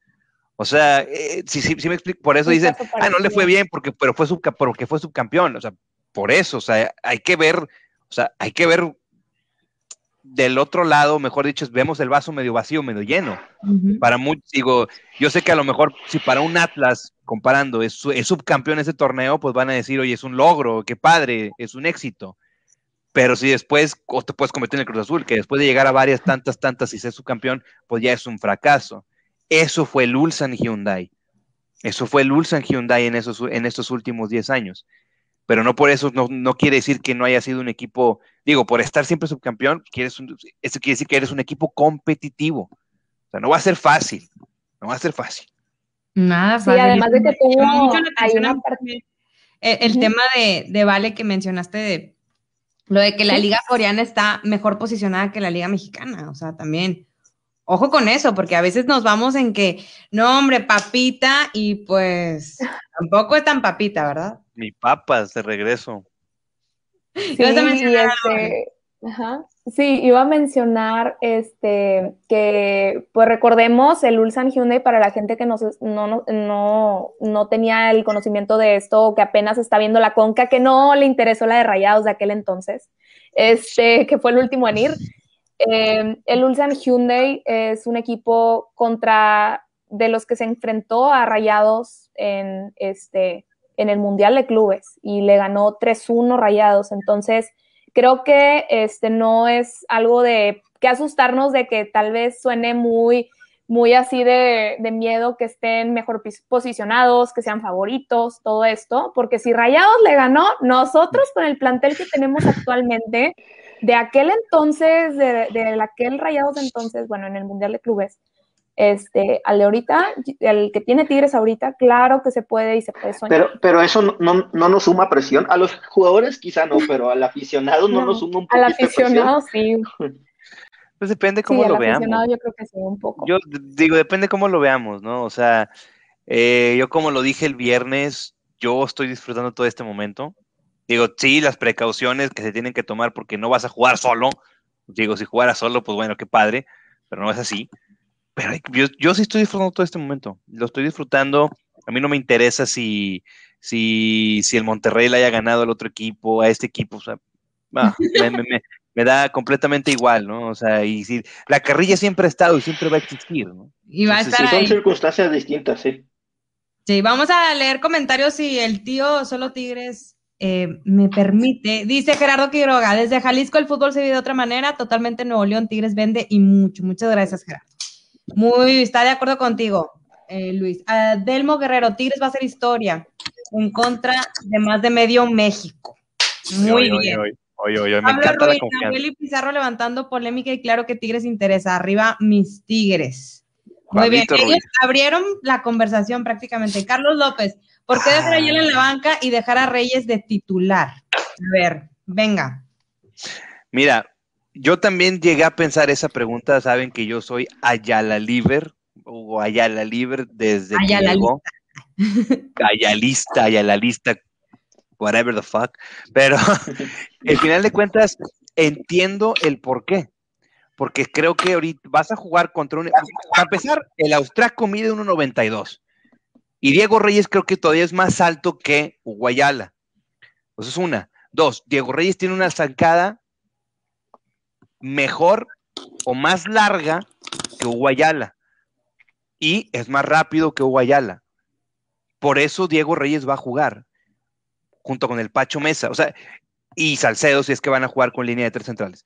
O sea, eh, sí me explico, por eso dicen, ah, no le fue bien porque, pero fue porque fue subcampeón. O sea, por eso, o sea, hay que ver, o sea, hay que ver del otro lado, mejor dicho, vemos el vaso medio vacío, medio lleno. Para muchos, digo, yo sé que a lo mejor si para un Atlas, comparando, es, es subcampeón ese torneo, pues van a decir, oye, es un logro, qué padre, es un éxito. Pero si después, o te puedes convertir en el Cruz Azul, que después de llegar a varias, tantas, tantas y ser subcampeón, pues ya es un fracaso. Eso fue el Ulsan Hyundai. Eso fue el Ulsan Hyundai en, esos, en estos últimos 10 años pero no por eso no, quiere decir que no haya sido un equipo, digo, por estar siempre subcampeón, quieres eso quiere decir que eres un equipo competitivo. O sea, no va a ser fácil, no va a ser fácil. Nada fácil. Sí, además de que tengo, hay una parte... El, tema de, de, Vale que mencionaste de lo de que la liga coreana está mejor posicionada que la liga mexicana, o sea, también ojo con eso, porque a veces nos vamos en que, no, hombre, papita, y pues tampoco es tan papita, ¿verdad? Mi papas de regreso. Sí, este, sí, iba a mencionar este que pues recordemos el Ulsan Hyundai para la gente que no, no, no, tenía el conocimiento de esto o que apenas está viendo la conca, que no le interesó la de Rayados de aquel entonces, este, que fue el último en ir. Eh, el Ulsan Hyundai es un equipo contra de los que se enfrentó a Rayados en este en el Mundial de Clubes y le ganó 3-1 rayados. Entonces, creo que este no es algo de que asustarnos de que tal vez suene muy, muy así de, de, miedo que estén mejor posicionados, que sean favoritos, todo esto, porque si Rayados le ganó, nosotros con el plantel que tenemos actualmente, de aquel entonces, de, de aquel Rayados entonces, bueno, en el Mundial de Clubes, este, al de ahorita, el que tiene Tigres ahorita, claro que se puede y se puede soñar. Pero, pero eso no, no, nos suma presión. A los jugadores quizá no, pero al aficionado no, nos suma un poco. Al aficionado sí. <laughs> Pues depende cómo lo veamos. Yo creo que sí, un poco. Yo digo, depende cómo lo veamos, ¿no? O sea, eh, yo como lo dije el viernes, yo estoy disfrutando todo este momento. Digo, sí, las precauciones que se tienen que tomar porque no vas a jugar solo. Digo, si jugara solo, pues bueno, qué padre, pero no es así. Pero yo, sí estoy disfrutando todo este momento. Lo estoy disfrutando. A mí no me interesa si, si, si el Monterrey le haya ganado al otro equipo, a este equipo. O sea, <laughs> me, da completamente igual, ¿no? O sea, y si la carrilla siempre ha estado y siempre va a existir, ¿no? Y va a estar Son circunstancias distintas, sí. Sí, vamos a leer comentarios si el tío Solo Tigres eh, me permite. Dice Gerardo Quiroga, desde Jalisco el fútbol se vive de otra manera, totalmente Nuevo León, Tigres vende y mucho. Muchas gracias, Gerardo. Muy, está de acuerdo contigo, eh, Luis. Delmo Guerrero, Tigres va a ser historia en contra de más de medio México. Muy bien. Me encanta la confianza. Pizarro levantando polémica y claro que Tigres interesa. Arriba mis Tigres. Muy bien, ellos abrieron la conversación prácticamente. Carlos López, ¿por qué dejar a Ayala en la banca y dejar a Reyes de titular? A ver, venga. Mira, yo también llegué a pensar esa pregunta, saben que yo soy Ayala Liber o Ayala Liber desde Ayala que llegó. <laughs> Ayalista, Ayalalista, whatever the fuck. Pero <laughs> al final de cuentas entiendo el por qué. Porque creo que ahorita vas a jugar contra un... Para empezar, el austraco mide 1.92. Y Diego Reyes creo que todavía es más alto que Guayala. Eso es una. Dos, Diego Reyes tiene una zancada mejor o más larga que Uguayala y es más rápido que Uguayala. Por eso Diego Reyes va a jugar junto con el Pacho Mesa, o sea, y Salcedo si es que van a jugar con línea de tres centrales.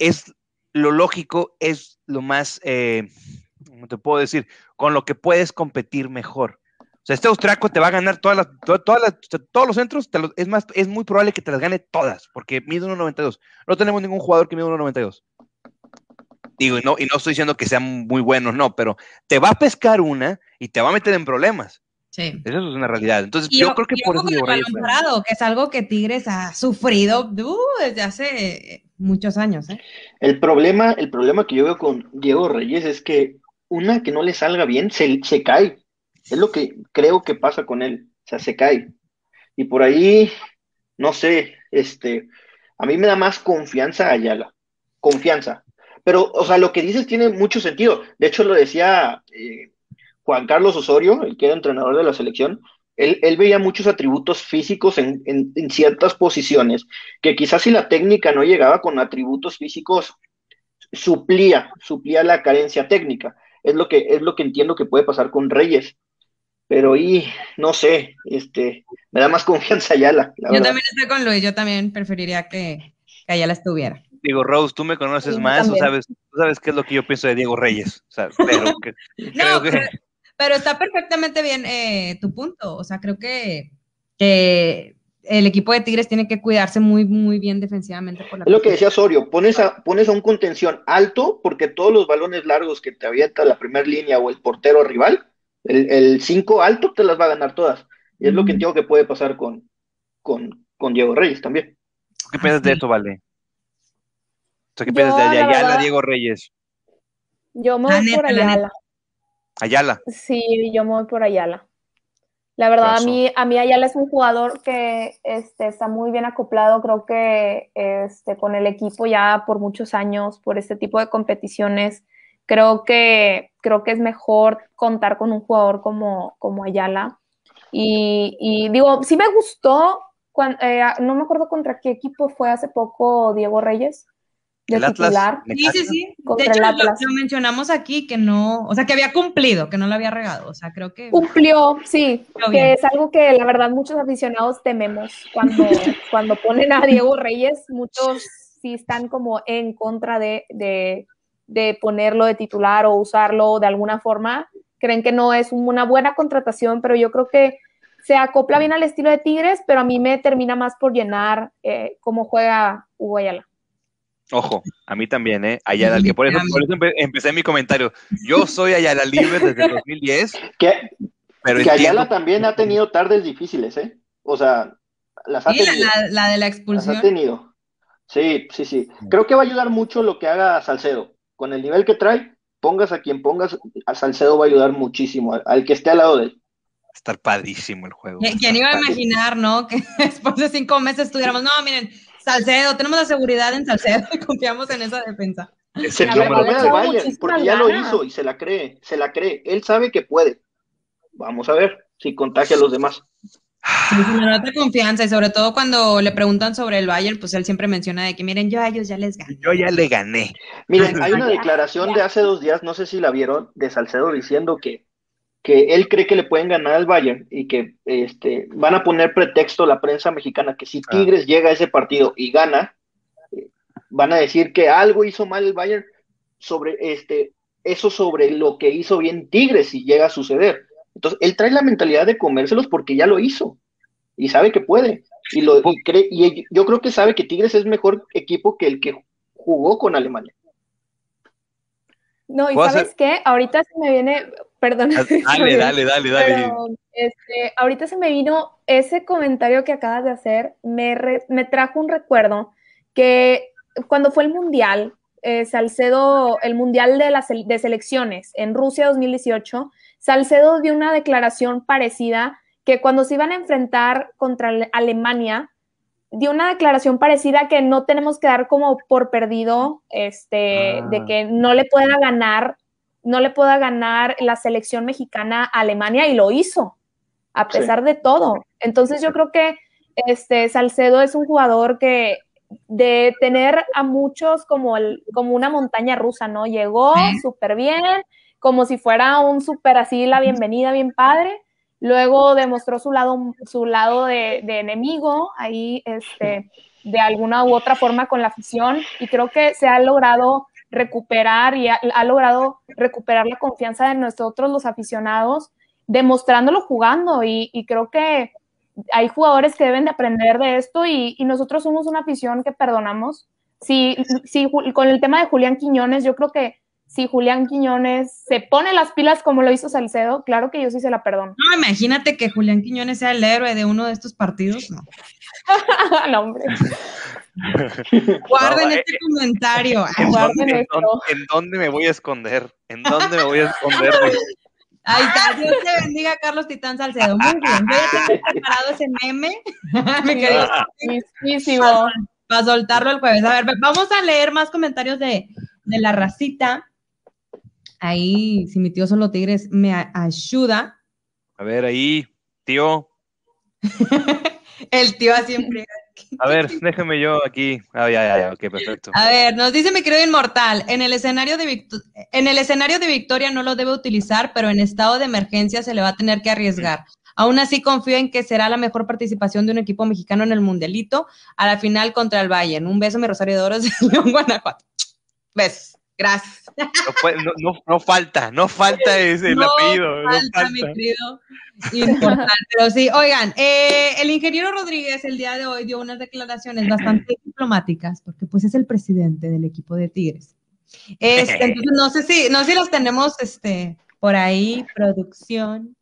es lo lógico, es lo más, eh, ¿cómo te puedo decir? Con lo que puedes competir mejor. O sea, este austriaco te va a ganar todas las, todas todos los centros, es más, es muy probable que te las gane todas, porque mide 1.92. No tenemos ningún jugador que mide 1.92. Digo, y no, y no estoy diciendo que sean muy buenos, no, pero te va a pescar una y te va a meter en problemas. Sí. Eso es una realidad. Entonces, yo, creo que por eso. que es algo que Tigres ha sufrido uh, desde hace muchos años, ¿eh? El problema, el problema que yo veo con Diego Reyes es que una que no le salga bien, se, se cae. Es lo que creo que pasa con él. O sea, se cae. Y por ahí, no sé, este, a mí me da más confianza Ayala. Confianza. Pero, o sea, lo que dices tiene mucho sentido. De hecho, lo decía eh, Juan Carlos Osorio, el que era entrenador de la selección, él, veía muchos atributos físicos en, ciertas posiciones, que quizás si la técnica no llegaba con atributos físicos, suplía, suplía la carencia técnica. Es lo que, es lo que entiendo que puede pasar con Reyes. Pero y no sé, este, me da más <laughs> confianza Ayala. yo también estoy con Luis, yo también preferiría que, que Ayala estuviera. Diego Rose, tú me conoces más, o sabes, tú sabes qué es lo que yo pienso de Diego Reyes. O sea, pero que, <laughs> no, que... Pero está perfectamente bien eh, tu punto. O sea, creo que, el equipo de Tigres tiene que cuidarse muy, muy bien defensivamente. es lo que decía Osorio, pones a, pones a un contención alto porque todos los balones largos que te avienta la primera línea o el portero rival, el 5 alto te las va a ganar todas. Y es lo que entiendo que puede pasar con, con, Diego Reyes también. ¿Qué piensas de esto, Vale? ¿Qué piensas de Ayala, Diego Reyes? Yo me voy por Ayala. Ayala. Sí, yo me voy por Ayala. La verdad, a mí, a mí Ayala es un jugador que este, está muy bien acoplado, creo que este, con el equipo ya por muchos años, por este tipo de competiciones. Creo que, creo que es mejor contar con un jugador como, como Ayala. Y, digo, sí me gustó, eh, no me acuerdo contra qué equipo fue hace poco Diego Reyes, de titular. sí, sí, sí. De hecho, lo, mencionamos aquí que no, o sea, que había cumplido, que no lo había regado. O sea, creo que. Cumplió, sí. Que es algo que la verdad muchos aficionados tememos cuando, <laughs> cuando ponen a Diego Reyes. Muchos sí están como en contra de, de, de ponerlo de titular o usarlo de alguna forma. Creen que no es una buena contratación, pero yo creo que se acopla bien al estilo de Tigres, pero a mí me termina más por llenar eh, cómo juega Hugo Ayala. Ojo, a mí también, ¿eh? Ayala Libre. Por eso, por eso empecé mi comentario. Yo soy Ayala Libre desde 2010. Que, pero que Ayala también ha tenido tardes difíciles, ¿eh? O sea, las ha tenido. La, de la expulsión. Las ha tenido. Sí, sí, sí. Creo que va a ayudar mucho lo que haga Salcedo. Con el nivel que trae, pongas a quien pongas, a Salcedo va a ayudar muchísimo, al, que esté al lado de él. Estar padrísimo el juego. ¿Quién iba a imaginar, no? <laughs> Que después de cinco meses estuviéramos, no, miren, Salcedo, tenemos la seguridad en Salcedo y <laughs> confiamos en esa defensa. Se Bayern, porque ya lo hizo y se la cree, se la cree. Él sabe que puede. Vamos a ver si contagia a los demás. Sí, me nota confianza y sobre todo cuando le preguntan sobre el Bayern, pues él siempre menciona de que miren, yo a ellos ya les gané. Yo ya le gané. Miren, hay una declaración de hace dos días, no sé si la vieron, de Salcedo diciendo que que él cree que le pueden ganar al Bayern y que este, van a poner pretexto la prensa mexicana que si ah. Tigres llega a ese partido y gana, eh, van a decir que algo hizo mal el Bayern sobre este, eso sobre lo que hizo bien Tigres si llega a suceder. Entonces, él trae la mentalidad de comérselos porque ya lo hizo y sabe que puede. Y, lo, cree, y yo creo que sabe que Tigres es mejor equipo que el que jugó con Alemania. No, y sabes qué, ahorita se me viene, perdón. <laughs> Dale, dale, dale, dale. este, ahorita se me vino ese comentario que acabas de hacer, me, me trajo un recuerdo que cuando fue el Mundial, eh, Salcedo, el Mundial de, las, de Selecciones en Rusia 2018, Salcedo dio una declaración parecida que cuando se iban a enfrentar contra Alemania, dio una declaración parecida que no tenemos que dar como por perdido, este, de ah. que no le pueda ganar, no le pueda ganar la selección mexicana a Alemania y lo hizo, a pesar de todo. Entonces yo creo que este Salcedo es un jugador que de tener a muchos como, el, como una montaña rusa, ¿no? Llegó súper bien, como si fuera un súper así la bienvenida, bien padre, Luego demostró su lado, su lado de, enemigo ahí, este, de alguna u otra forma con la afición. Y creo que se ha logrado recuperar y ha, logrado recuperar la confianza de nosotros los aficionados, demostrándolo jugando. Y, creo que hay jugadores que deben de aprender de esto y, nosotros somos una afición que perdonamos. Si, si con el tema de Julián Quiñones, yo creo que si Julián Quiñones se pone las pilas como lo hizo Salcedo, claro que yo sí se la perdono. No, imagínate que Julián Quiñones sea el héroe de uno de estos partidos, no. <laughs> no, hombre. <laughs> Guarden No, este comentario. ¿En Guarden dónde, esto. en dónde me voy a esconder? ¿En dónde me voy a esconder? está. Dios te bendiga, Carlos Titán Salcedo. Muy bien. Yo ya tengo preparado ese meme, <laughs> mi querido, Mismísimo. para soltarlo el jueves. A ver, vamos a leer más comentarios de, de la racita. Ahí, si mi tío solo tigres me ayuda. A ver, ahí, tío. <laughs> El tío siempre. A ver, déjame yo aquí. Ah, ya, ya, ya, ok, perfecto. A ver, nos dice mi querido Inmortal, en el escenario de en el escenario de victoria no lo debe utilizar, pero en estado de emergencia se le va a tener que arriesgar. Aún así confío en que será la mejor participación de un equipo mexicano en el Mundialito a la final contra el Bayern. Un beso, mi Rosario de Oro de <laughs> León, Guanajuato. Besos. Gracias. No, no, no- falta, no falta ese el No apellido. No falta, mi querido Inmortal. Pero sí, oigan, eh, el ingeniero Rodríguez el día de hoy dio unas declaraciones bastante <clears throat> diplomáticas, porque pues es el presidente del equipo de Tigres. Este, <laughs> entonces, no sé si, no sé si los tenemos este, por ahí, producción.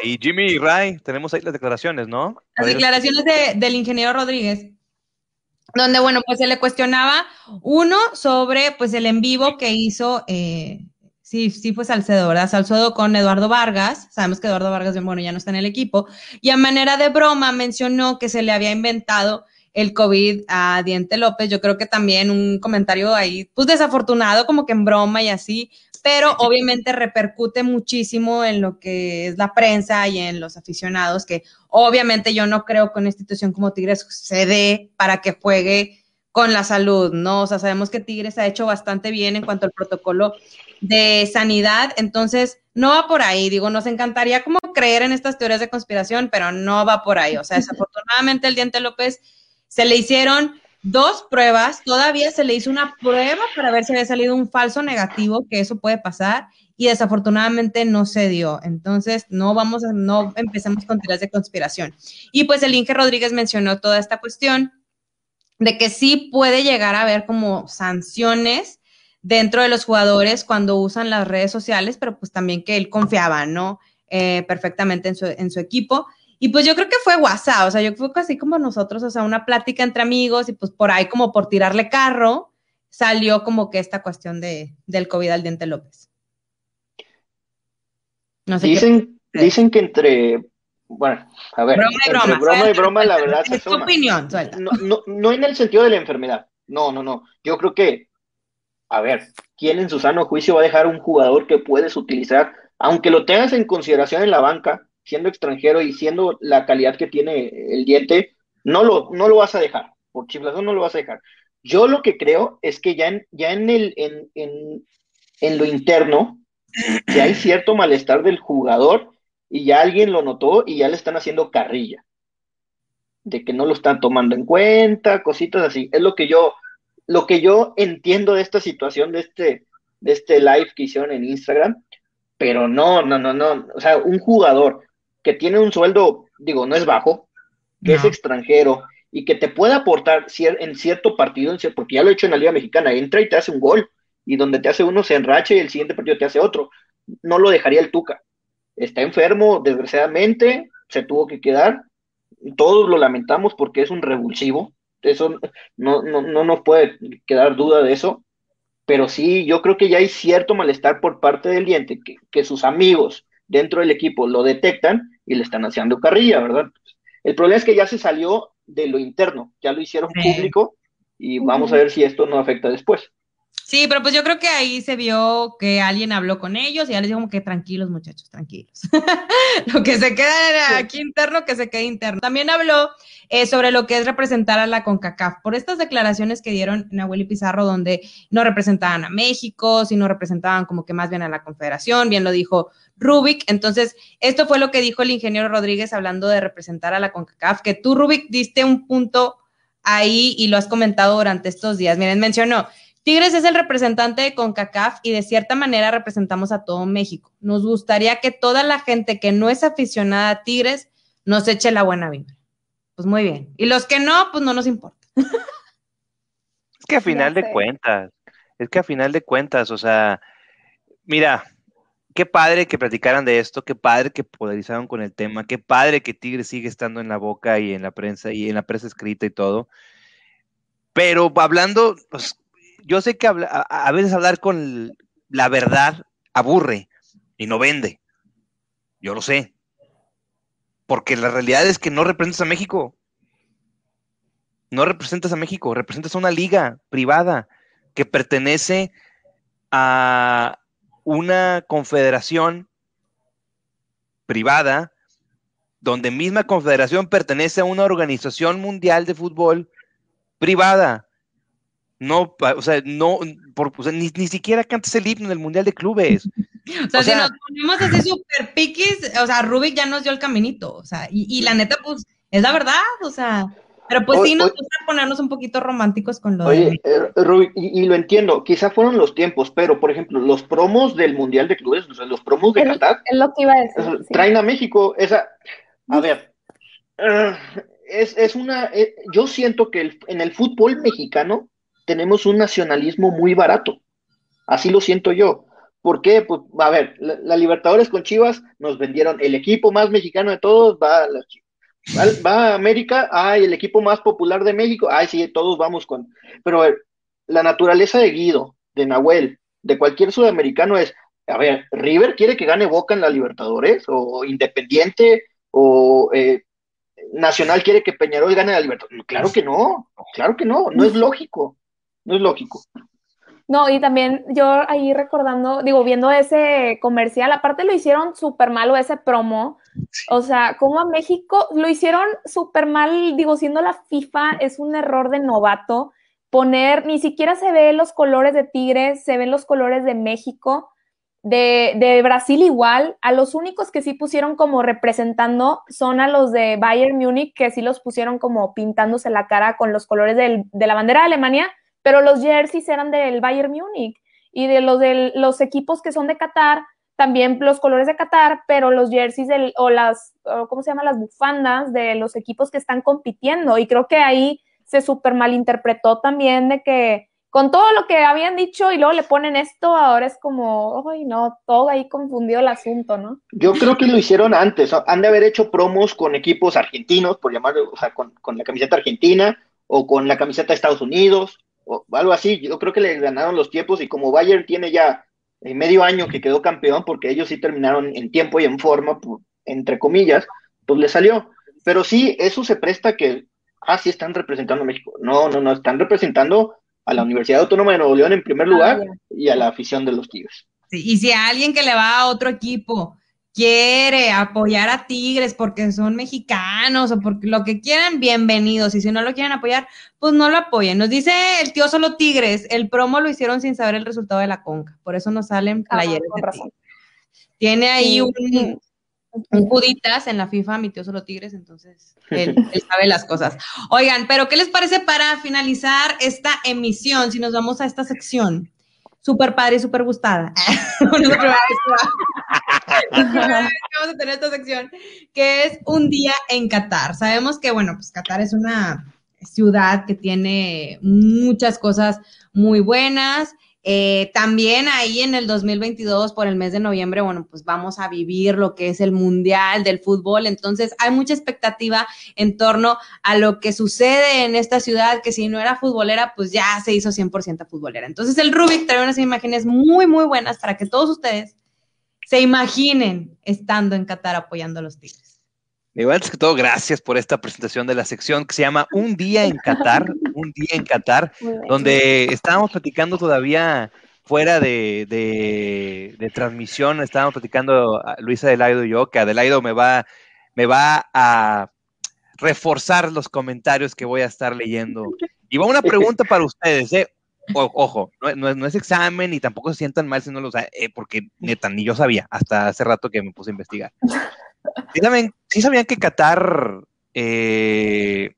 Sí, Jimmy y Ray, tenemos ahí las declaraciones, ¿no? Las declaraciones de- del ingeniero Rodríguez, donde, bueno, pues se le cuestionaba, uno, sobre, pues, el en vivo que hizo, eh, sí, sí fue Salcedo, ¿verdad? Salcedo con Eduardo Vargas, sabemos que Eduardo Vargas, bueno, ya no está en el equipo, y a manera de broma mencionó que se le había inventado el COVID a Diente López, yo creo que también un comentario ahí, pues, desafortunado, como que en broma y así, pero obviamente repercute muchísimo en lo que es la prensa y en los aficionados, que obviamente yo no creo que una institución como Tigres se dé para que juegue con la salud, ¿no? O sea, sabemos que Tigres ha hecho bastante bien en cuanto al protocolo de sanidad, entonces no va por ahí, digo, nos encantaría como creer en estas teorías de conspiración, pero no va por ahí, o sea, <laughs> desafortunadamente el Diente López se le hicieron dos pruebas, todavía se le hizo una prueba para ver si había salido un falso negativo, que eso puede pasar, y desafortunadamente no se dio. Entonces, no vamos a, no empecemos con teorías de conspiración. Y pues el Inge Rodríguez mencionó toda esta cuestión de que sí puede llegar a haber como sanciones dentro de los jugadores cuando usan las redes sociales, pero pues también que él confiaba, ¿no? Eh, perfectamente en su, en su equipo. Y pues yo creo que fue WhatsApp, o sea, yo creo que así como nosotros, o sea, una plática entre amigos y pues por ahí como por tirarle carro, salió como que esta cuestión de, del COVID al Diente López. No sé qué- Dicen, dicen que entre, bueno, a ver, Broma y entre broma, broma y suelta, broma, la verdad se Es tu opinión, suelta. No, no, no en el sentido de la enfermedad. No, no, no. Yo creo que, a ver, ¿quién en su sano juicio va a dejar un jugador que puedes utilizar, aunque lo tengas en consideración en la banca, siendo extranjero y siendo la calidad que tiene el diente, no lo, no lo vas a dejar. Por chiflazón no lo vas a dejar. Yo lo que creo es que ya en, ya en el, en, en, en lo interno, ya hay cierto malestar del jugador y ya alguien lo notó y ya le están haciendo carrilla de que no lo están tomando en cuenta, cositas así. Es lo que yo, lo que yo entiendo de esta situación, de este, de este live que hicieron en Instagram, pero no, no, no, no. O sea, un jugador que tiene un sueldo, digo, no es bajo, que es extranjero y que te puede aportar cier- en cierto partido, en cier- porque ya lo he hecho en la Liga Mexicana, entra y te hace un gol, y donde te hace uno se enracha y el siguiente partido te hace otro. No lo dejaría el Tuca. Está enfermo, desgraciadamente, se tuvo que quedar, todos lo lamentamos porque es un revulsivo, eso no, no, no nos puede quedar duda de eso, pero sí, yo creo que ya hay cierto malestar por parte del diente, que, que sus amigos dentro del equipo lo detectan y le están haciendo carrilla, ¿verdad? El problema es que ya se salió de lo interno, ya lo hicieron público y vamos a ver si esto no afecta después. Sí, pero pues yo creo que ahí se vio que alguien habló con ellos y ya les dijo como que tranquilos muchachos, tranquilos. <laughs> lo que se queda aquí interno, que se quede interno. También habló eh, sobre lo que es representar a la CONCACAF por estas declaraciones que dieron Nahuel y Pizarro donde no representaban a México, sino representaban como que más bien a la Confederación, bien lo dijo Rubik. Entonces, esto fue lo que dijo el ingeniero Rodríguez hablando de representar a la CONCACAF, que tú, Rubik, diste un punto ahí y lo has comentado durante estos días. Miren, mencionó, Tigres es el representante de CONCACAF y de cierta manera representamos a todo México. Nos gustaría que toda la gente que no es aficionada a Tigres nos eche la buena vibra. Pues muy bien. Y los que no, pues no nos importa. <laughs> Es que a final de cuentas, es que a final de cuentas, o sea, mira, qué padre que platicaran de esto, qué padre que polarizaron con el tema, qué padre que Tigres sigue estando en la boca y en la prensa y en la prensa escrita y todo. Pero hablando, pues, yo sé que a, veces hablar con la verdad aburre y no vende. Yo lo sé. Porque la realidad es que no representas a México. No representas a México, representas a una liga privada que pertenece a una confederación privada, donde misma confederación pertenece a una organización mundial de fútbol privada. No, o sea, no, por, ni, siquiera cantas el himno en el Mundial de Clubes. <laughs> O sea, si nos ponemos así súper piquis, o sea, Rubik ya nos dio el caminito, o sea, y, y la neta, pues, es la verdad, o sea, pero pues sí nos gusta ponernos un poquito románticos con lo oye, eh, y, lo entiendo, quizá fueron los tiempos, pero por ejemplo, los promos del Mundial de Clubes, o sea, los promos de Qatar, es lo que iba a decir, traen a México, esa, a ver, eh, es, es, una, eh, yo siento que en el fútbol mexicano tenemos un nacionalismo muy barato, así lo siento yo. ¿Por qué? Pues, a ver, la, Libertadores con Chivas nos vendieron el equipo más mexicano de todos, va a Chivas Va, a América, ay, el equipo más popular de México, ay, sí, todos vamos con. Pero la naturaleza de Guido, de Nahuel, de cualquier sudamericano es, a ver, River quiere que gane Boca en la Libertadores, o Independiente, o eh, Nacional quiere que Peñarol gane la Libertadores. Claro que no, claro que no, no es lógico, no es lógico. No, y también yo ahí recordando, digo, viendo ese comercial, aparte lo hicieron súper malo ese promo. O sea, como a México lo hicieron súper mal, digo, siendo la FIFA, es un error de novato poner, ni siquiera se ve los colores de Tigres, se ven los colores de México, de, de, Brasil igual. A los únicos que sí pusieron como representando son a los de Bayern Múnich, que sí los pusieron como pintándose la cara con los colores del, de la bandera de Alemania pero los jerseys eran del Bayern Múnich y de los, de los equipos que son de Qatar, también los colores de Qatar, pero los jerseys o las, ¿cómo se llama? Las bufandas de los equipos que están compitiendo. Y creo que ahí se súper malinterpretó también de que con todo lo que habían dicho y luego le ponen esto, ahora es como, ay, no, todo ahí confundido el asunto, ¿no? Yo creo que lo hicieron antes, han de haber hecho promos con equipos argentinos, por llamarlo, o sea, con, con la camiseta argentina o con la camiseta de Estados Unidos, o algo así. Yo creo que le ganaron los tiempos y como Bayern tiene ya eh, medio año que quedó campeón, porque ellos sí terminaron en tiempo y en forma, entre comillas, pues le salió. Pero sí, eso se presta que, ah, sí están representando a México. No, no, no, están representando a la Universidad Autónoma de Nuevo León en primer lugar ah, y a la afición de los Tigres. Sí, y si a alguien que le va a otro equipo quiere apoyar a Tigres porque son mexicanos o porque lo que quieran, bienvenidos. Y si no lo quieren apoyar, pues no lo apoyen. Nos dice el tío solo Tigres, el promo lo hicieron sin saber el resultado de la conca, por eso no salen ah, playeres Tiene ahí un, un juditas en la FIFA, mi tío solo Tigres, entonces él, él, sabe las cosas. Oigan, pero ¿qué les parece para finalizar esta emisión si nos vamos a esta sección? súper padre y súper gustada. <laughs> <laughs> <laughs> Vamos a tener esta sección que es un día en Qatar. Sabemos que, bueno, pues Qatar es una ciudad que tiene muchas cosas muy buenas. Eh, también ahí en el 2022, por el mes de noviembre, bueno, pues vamos a vivir lo que es el Mundial del Fútbol. Entonces, hay mucha expectativa en torno a lo que sucede en esta ciudad, que si no era futbolera, pues ya se hizo 100% futbolera. Entonces, el Rubik trae unas imágenes muy, muy buenas para que todos ustedes se imaginen estando en Qatar apoyando a los Tigres. Igual, antes que todo, gracias por esta presentación de la sección que se llama Un día en Qatar, <laughs> un día en Qatar, donde estábamos platicando todavía fuera de, de, transmisión, estábamos platicando Luisa Adelaido y yo, que Adelaido me va, me va a reforzar los comentarios que voy a estar leyendo. Y va una pregunta para ustedes, ¿eh? Ojo, no, es, examen y tampoco se sientan mal si no lo saben, eh, porque neta, ni yo sabía hasta hace rato que me puse a investigar. ¿Sí, sabían que Qatar, eh,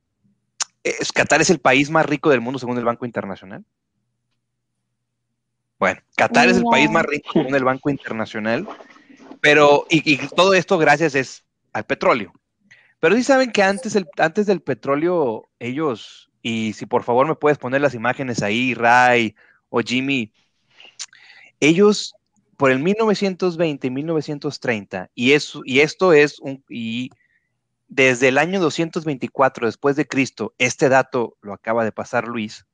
es, Qatar es el país más rico del mundo según el Banco Internacional? Bueno, Qatar es el país más rico según el Banco Internacional, pero, y, todo esto gracias es al petróleo. Pero sí saben que antes, el, antes del petróleo, ellos, y si por favor me puedes poner las imágenes ahí, Ray o Jimmy, ellos por el 1920 y 1930, y, y esto es un, y desde el año 224 después de Cristo, este dato lo acaba de pasar Luis,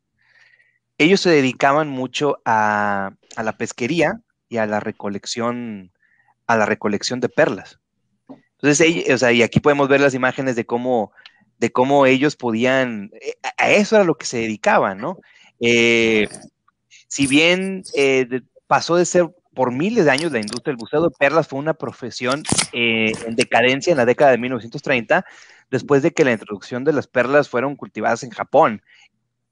ellos se dedicaban mucho a, la pesquería y a la recolección, a la recolección de perlas. Entonces, o sea, y aquí podemos ver las imágenes de cómo, de cómo ellos podían, eh, a eso era lo que se dedicaban, ¿no? Eh, si bien eh, pasó de ser por miles de años la industria del buceo de perlas fue una profesión en decadencia en la década de 1930, después de que la introducción de las perlas fueron cultivadas en Japón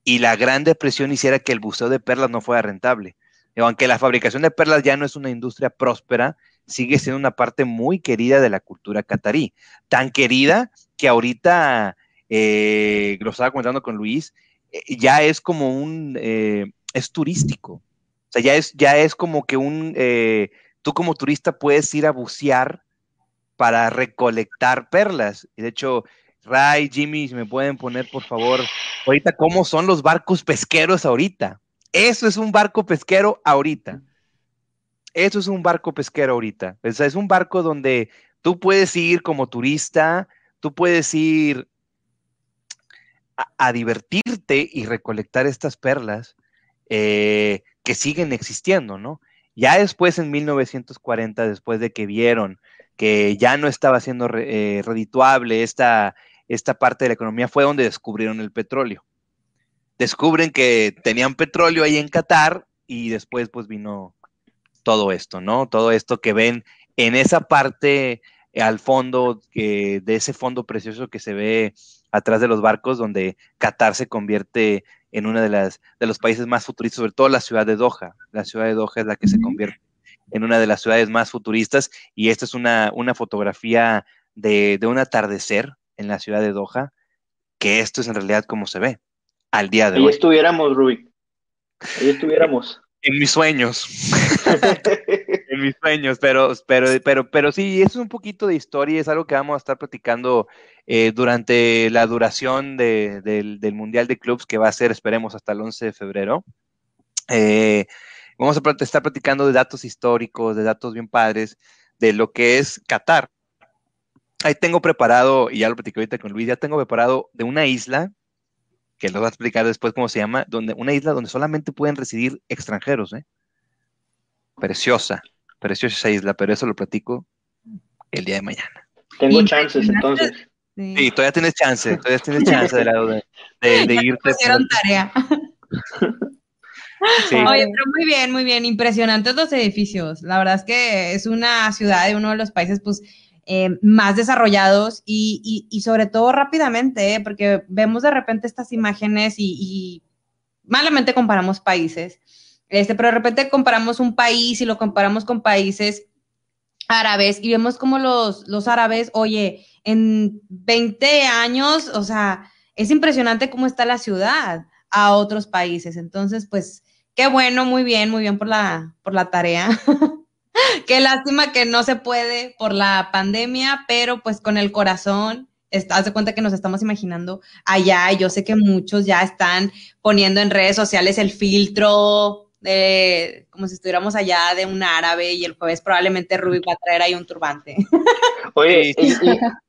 y la gran depresión hiciera que el buceo de perlas no fuera rentable. Aunque la fabricación de perlas ya no es una industria próspera, sigue siendo una parte muy querida de la cultura catarí. Tan querida que ahorita, eh, lo estaba comentando con Luis, eh, ya es como un, eh, es turístico. O sea, ya es, ya es como que un, tú como turista puedes ir a bucear para recolectar perlas. Y de hecho, Ray, Jimmy, si me pueden poner, por favor, ahorita cómo son los barcos pesqueros ahorita. Eso es un barco pesquero ahorita. Eso es un barco pesquero ahorita. O sea, es un barco donde tú puedes ir como turista, tú puedes ir a, divertirte y recolectar estas perlas eh, que siguen existiendo, ¿no? Ya después, en 1940, después de que vieron que ya no estaba siendo eh, redituable esta, esta parte de la economía, fue donde descubrieron el petróleo. Descubren que tenían petróleo ahí en Qatar y después pues vino todo esto, ¿no? Todo esto que ven en esa parte al fondo de ese fondo precioso que se ve atrás de los barcos, donde Qatar se convierte en uno de, las, de los países más futuristas, sobre todo la ciudad de Doha. La ciudad de Doha es la que se convierte en una de las ciudades más futuristas y esta es una, una fotografía de, de, un atardecer en la ciudad de Doha, que esto es en realidad como se ve al día de hoy. Ahí estuviéramos, Rubik. Ahí estuviéramos. En mis sueños. <laughs> en mis sueños, pero, pero, pero, pero sí, es un poquito de historia, es algo que vamos a estar platicando eh, durante la duración del, Mundial de Clubs, que va a ser, esperemos, hasta el 11 de febrero. Eh, vamos a estar platicando de datos históricos, de datos bien padres, de lo que es Qatar. Ahí tengo preparado, y ya lo platiqué ahorita con Luis, ya tengo preparado de una isla que lo va a explicar después cómo se llama, donde, una isla donde solamente pueden residir extranjeros, ¿eh? Preciosa, preciosa esa isla, pero eso lo platico el día de mañana. Tengo chances entonces. Sí. todavía tienes chance, todavía tienes chance de, de, de, irte. tarea. <laughs> Oye, pero muy bien, muy bien, impresionantes los edificios. La verdad es que es una ciudad de uno de los países, pues, eh, más desarrollados y, y, sobre todo rápidamente, ¿eh? porque vemos de repente estas imágenes y, malamente comparamos países, este, pero de repente comparamos un país y lo comparamos con países árabes y vemos como los, los árabes, oye, en 20 años, o sea, es impresionante cómo está la ciudad a otros países. Entonces, pues, qué bueno, muy bien, muy bien por la, por la tarea. <laughs> Qué lástima que no se puede por la pandemia, pero pues con el corazón, haz de cuenta que nos estamos imaginando allá. Yo sé que muchos ya están poniendo en redes sociales el filtro de como si estuviéramos allá de un árabe y el jueves probablemente Rubí va a traer ahí un turbante. Oye,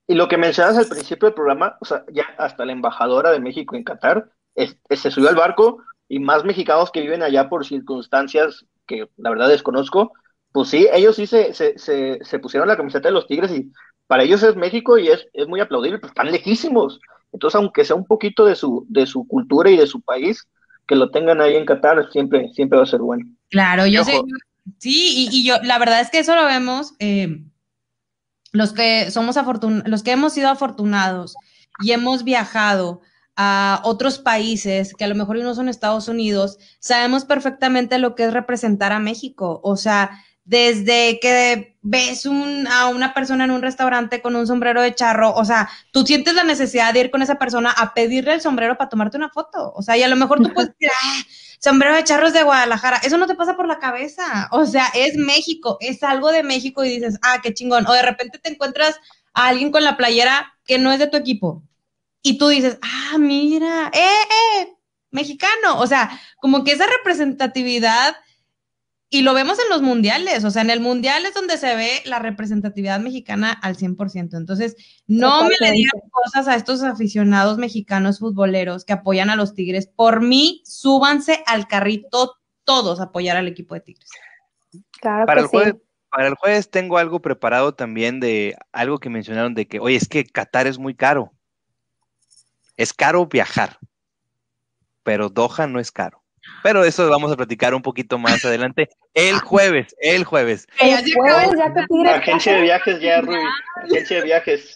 y, lo que mencionas al principio del programa, o sea, ya hasta la embajadora de México en Qatar se subió al barco y más mexicanos que viven allá por circunstancias que la verdad desconozco, pues sí, ellos sí se, se, se, pusieron la camiseta de los Tigres y para ellos es México y es, es muy aplaudible, pues están lejísimos. Entonces, aunque sea un poquito de su, de su cultura y de su país, que lo tengan ahí en Qatar siempre, siempre va a ser bueno. Claro, yo sé, sí, y, y, yo, la verdad es que eso lo vemos, eh, los que somos afortunados, los que hemos sido afortunados y hemos viajado a otros países que a lo mejor no son Estados Unidos, sabemos perfectamente lo que es representar a México. O sea, desde que ves a una persona en un restaurante con un sombrero de charro, o sea, tú sientes la necesidad de ir con esa persona a pedirle el sombrero para tomarte una foto, o sea, y a lo mejor tú puedes decir, <laughs> ah, sombrero de charros de Guadalajara, eso no te pasa por la cabeza, o sea, es México, es algo de México y dices, ah, qué chingón, o de repente te encuentras a alguien con la playera que no es de tu equipo y tú dices, ah, mira, eh, eh, mexicano, o sea, como que esa representatividad y lo vemos en los mundiales, o sea, en el mundial es donde se ve la representatividad mexicana al 100%. Entonces, no me le digan cosas a estos aficionados mexicanos futboleros que apoyan a los Tigres. Por mí, súbanse al carrito todos a apoyar al equipo de Tigres. Claro Para que el jueves, sí. para el jueves tengo algo preparado también de algo que mencionaron de que, oye, es que Qatar es muy caro. Es caro viajar, pero Doha no es caro. Pero eso vamos a platicar un poquito más adelante. El jueves, el jueves. El jueves, ya que Tigres Agencia de viajes ya, Ruby. Agencia de viajes.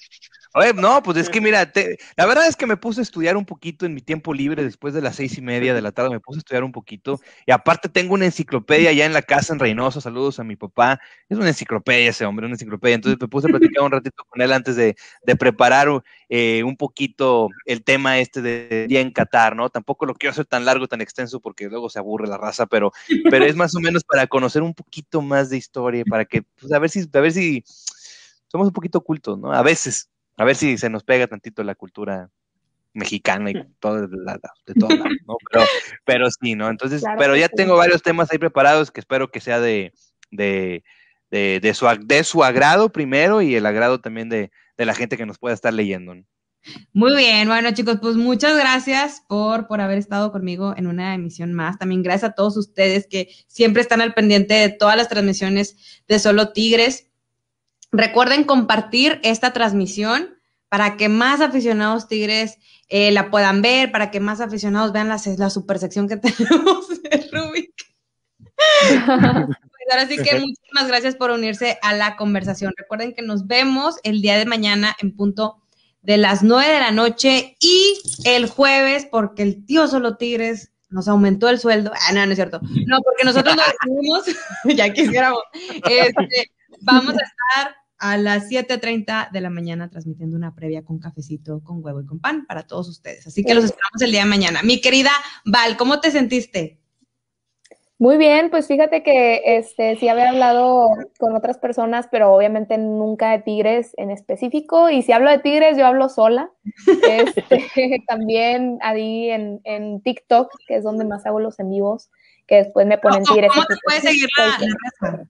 Oye, no, pues es que mira, te- la verdad es que me puse a estudiar un poquito en mi tiempo libre después de las seis y media de la tarde, me puse a estudiar un poquito y aparte tengo una enciclopedia ya en la casa en Reynoso, saludos a mi papá, es una enciclopedia ese hombre, una enciclopedia, entonces me puse a platicar un ratito con él antes de, de preparar eh, un poquito el tema este de día en Qatar, ¿no? Tampoco lo quiero hacer tan largo, tan extenso porque luego se aburre la raza, pero, pero es más o menos para conocer un poquito más de historia, para que, pues a ver si, a ver si somos un poquito ocultos, ¿no? A veces. A ver si se nos pega tantito la cultura mexicana y <laughs> todo de, la- de ¿no? Pero, pero sí, ¿no? Entonces, Claro pero ya sí. tengo varios temas ahí preparados que espero que sea de, de, de, de su, de su agrado primero y el agrado también de, de la gente que nos pueda estar leyendo. ¿no? Muy bien, bueno chicos, pues muchas gracias por, por haber estado conmigo en una emisión más. También gracias a todos ustedes que siempre están al pendiente de todas las transmisiones de Solo Tigres. Recuerden compartir esta transmisión para que más aficionados Tigres eh, la puedan ver, para que más aficionados vean la, la super sección que <laughs> tenemos de Rubik. Pues ahora sí que muchísimas gracias por unirse a la conversación. Recuerden que nos vemos el día de mañana en punto de las 9 de la noche y el jueves, porque el tío Solo Tigres nos aumentó el sueldo. Ah, no, no es cierto. No, porque nosotros lo <laughs> decidimos, <laughs> ya quisiéramos. Este, vamos a estar a las 7.30 de la mañana transmitiendo una previa con cafecito, con huevo y con pan para todos ustedes. Así que los esperamos el día de mañana. Mi querida Val, ¿cómo te sentiste? Muy bien, pues fíjate que este sí había hablado con otras personas, pero obviamente nunca de Tigres en específico. Y si hablo de Tigres, yo hablo sola. <laughs> Este, <laughs> también ahí en, en TikTok, que es donde más hago los en vivos, que después me ponen ¿Cómo, Tigres. cómo te puedes seguir la, la?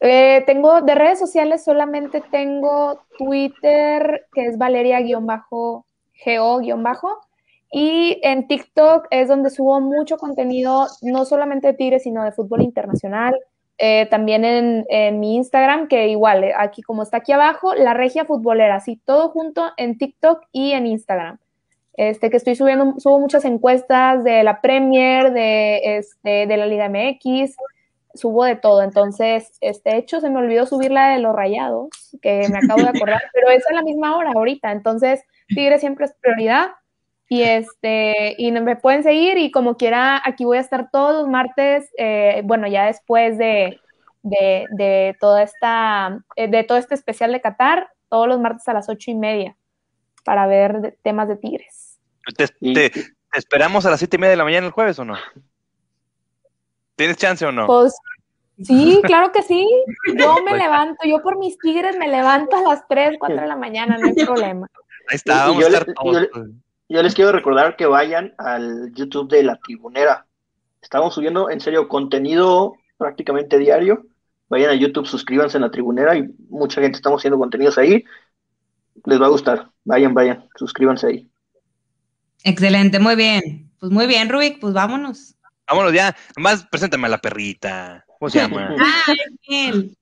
Eh, tengo de redes sociales solamente tengo Twitter, que es Valeria-GO-, y en TikTok es donde subo mucho contenido, no solamente de Tigres, sino de fútbol internacional. Eh, también en, en, mi Instagram, que igual, eh, aquí como está aquí abajo, la regia futbolera, así todo junto en TikTok y en Instagram. Este, que estoy subiendo, subo muchas encuestas de la Premier, de, este, de la Liga MX, subo de todo. Entonces, este hecho se me olvidó subir la de los rayados, que me acabo de acordar, <laughs> pero es a la misma hora ahorita. Entonces, Tigre siempre es prioridad. Y este, y me pueden seguir, y como quiera, aquí voy a estar todos los martes, eh, bueno, ya después de, de, de, toda esta, eh, de todo este especial de Qatar, todos los martes a las ocho y media, para ver temas de Tigres. ¿Te, te, te, esperamos a las siete y media de la mañana el jueves o no? ¿Tienes chance o no? Pues sí, <laughs> claro que sí. Yo me levanto, yo por mis tigres me levanto a las 3, 4 de la mañana, no hay problema. Ahí está, vamos a estar le, todos. Yo, yo, les quiero recordar que vayan al YouTube de La Tribunera. Estamos subiendo, en serio, contenido prácticamente diario. Vayan a YouTube, suscríbanse en La Tribunera y mucha gente estamos haciendo contenidos ahí. Les va a gustar. Vayan, vayan, suscríbanse ahí. Excelente, muy bien. Pues muy bien, Rubik, pues vámonos. Vámonos ya. Nomás preséntame a la perrita. ¿Cómo se llama? <laughs> ah, es miel.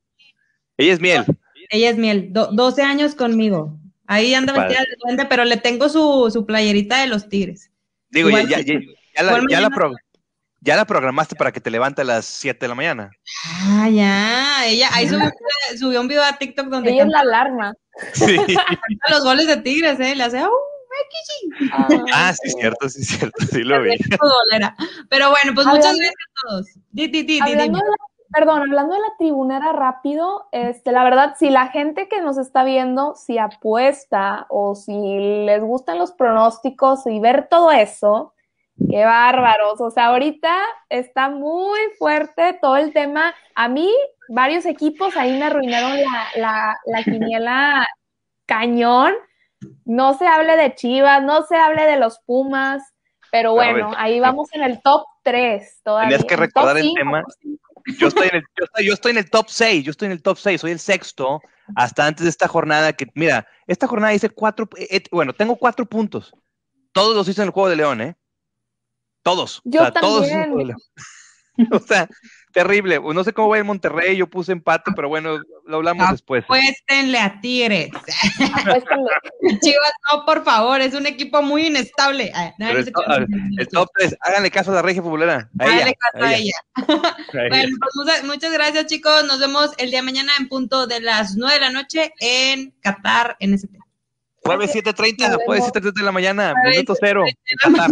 Ella es miel. Ella es miel. Do 12 años conmigo. Ahí anda vestida de duende, pero le tengo su, su, playerita de los tigres. Digo, ya, ya, ya, la, ya, la pro, ya, la, programaste para que te levante a las 7 de la mañana. Ah, ya. Ella ahí subió, subió un video a TikTok donde. Ella es la alarma. Sí. <laughs> los goles de tigres, ¿eh? Le hace. Ah, ah, sí, es cierto, sí, es cierto, sí lo vi. Pero bueno, pues hablando, muchas gracias a todos. Di, di, di, hablando de la, perdón, hablando de la tribunera rápido, este, la verdad, si la gente que nos está viendo, si apuesta o si les gustan los pronósticos y ver todo eso, qué bárbaros. O sea, ahorita está muy fuerte todo el tema. A mí, varios equipos ahí me arruinaron la, la, la quiniela cañón no se hable de Chivas, no se hable de los Pumas, pero bueno, ahí vamos en el top 3 todavía. Tenías que recordar el tema. Yo estoy, en el, yo, estoy, en el top 6, yo estoy en el top 6, soy el sexto hasta antes de esta jornada que, mira, esta jornada dice cuatro, eh, eh, bueno, tengo cuatro puntos. Todos los hice en el Juego de León, ¿eh? Todos. Yo o sea, también. Todos <laughs> o sea, terrible. No sé cómo va en Monterrey, yo puse empate, pero bueno, lo hablamos después. Apuéstenle a Tigres. Chivas, no, por favor, es un equipo muy inestable. el, top, 3, háganle caso a la regia futbolera. Háganle caso a ella. bueno, pues muchas, gracias, chicos. Nos vemos el día de mañana en punto de las 9 de la noche en Qatar, en ST. Jueves 7.30, jueves 7.30 de la mañana, minuto cero, en Qatar.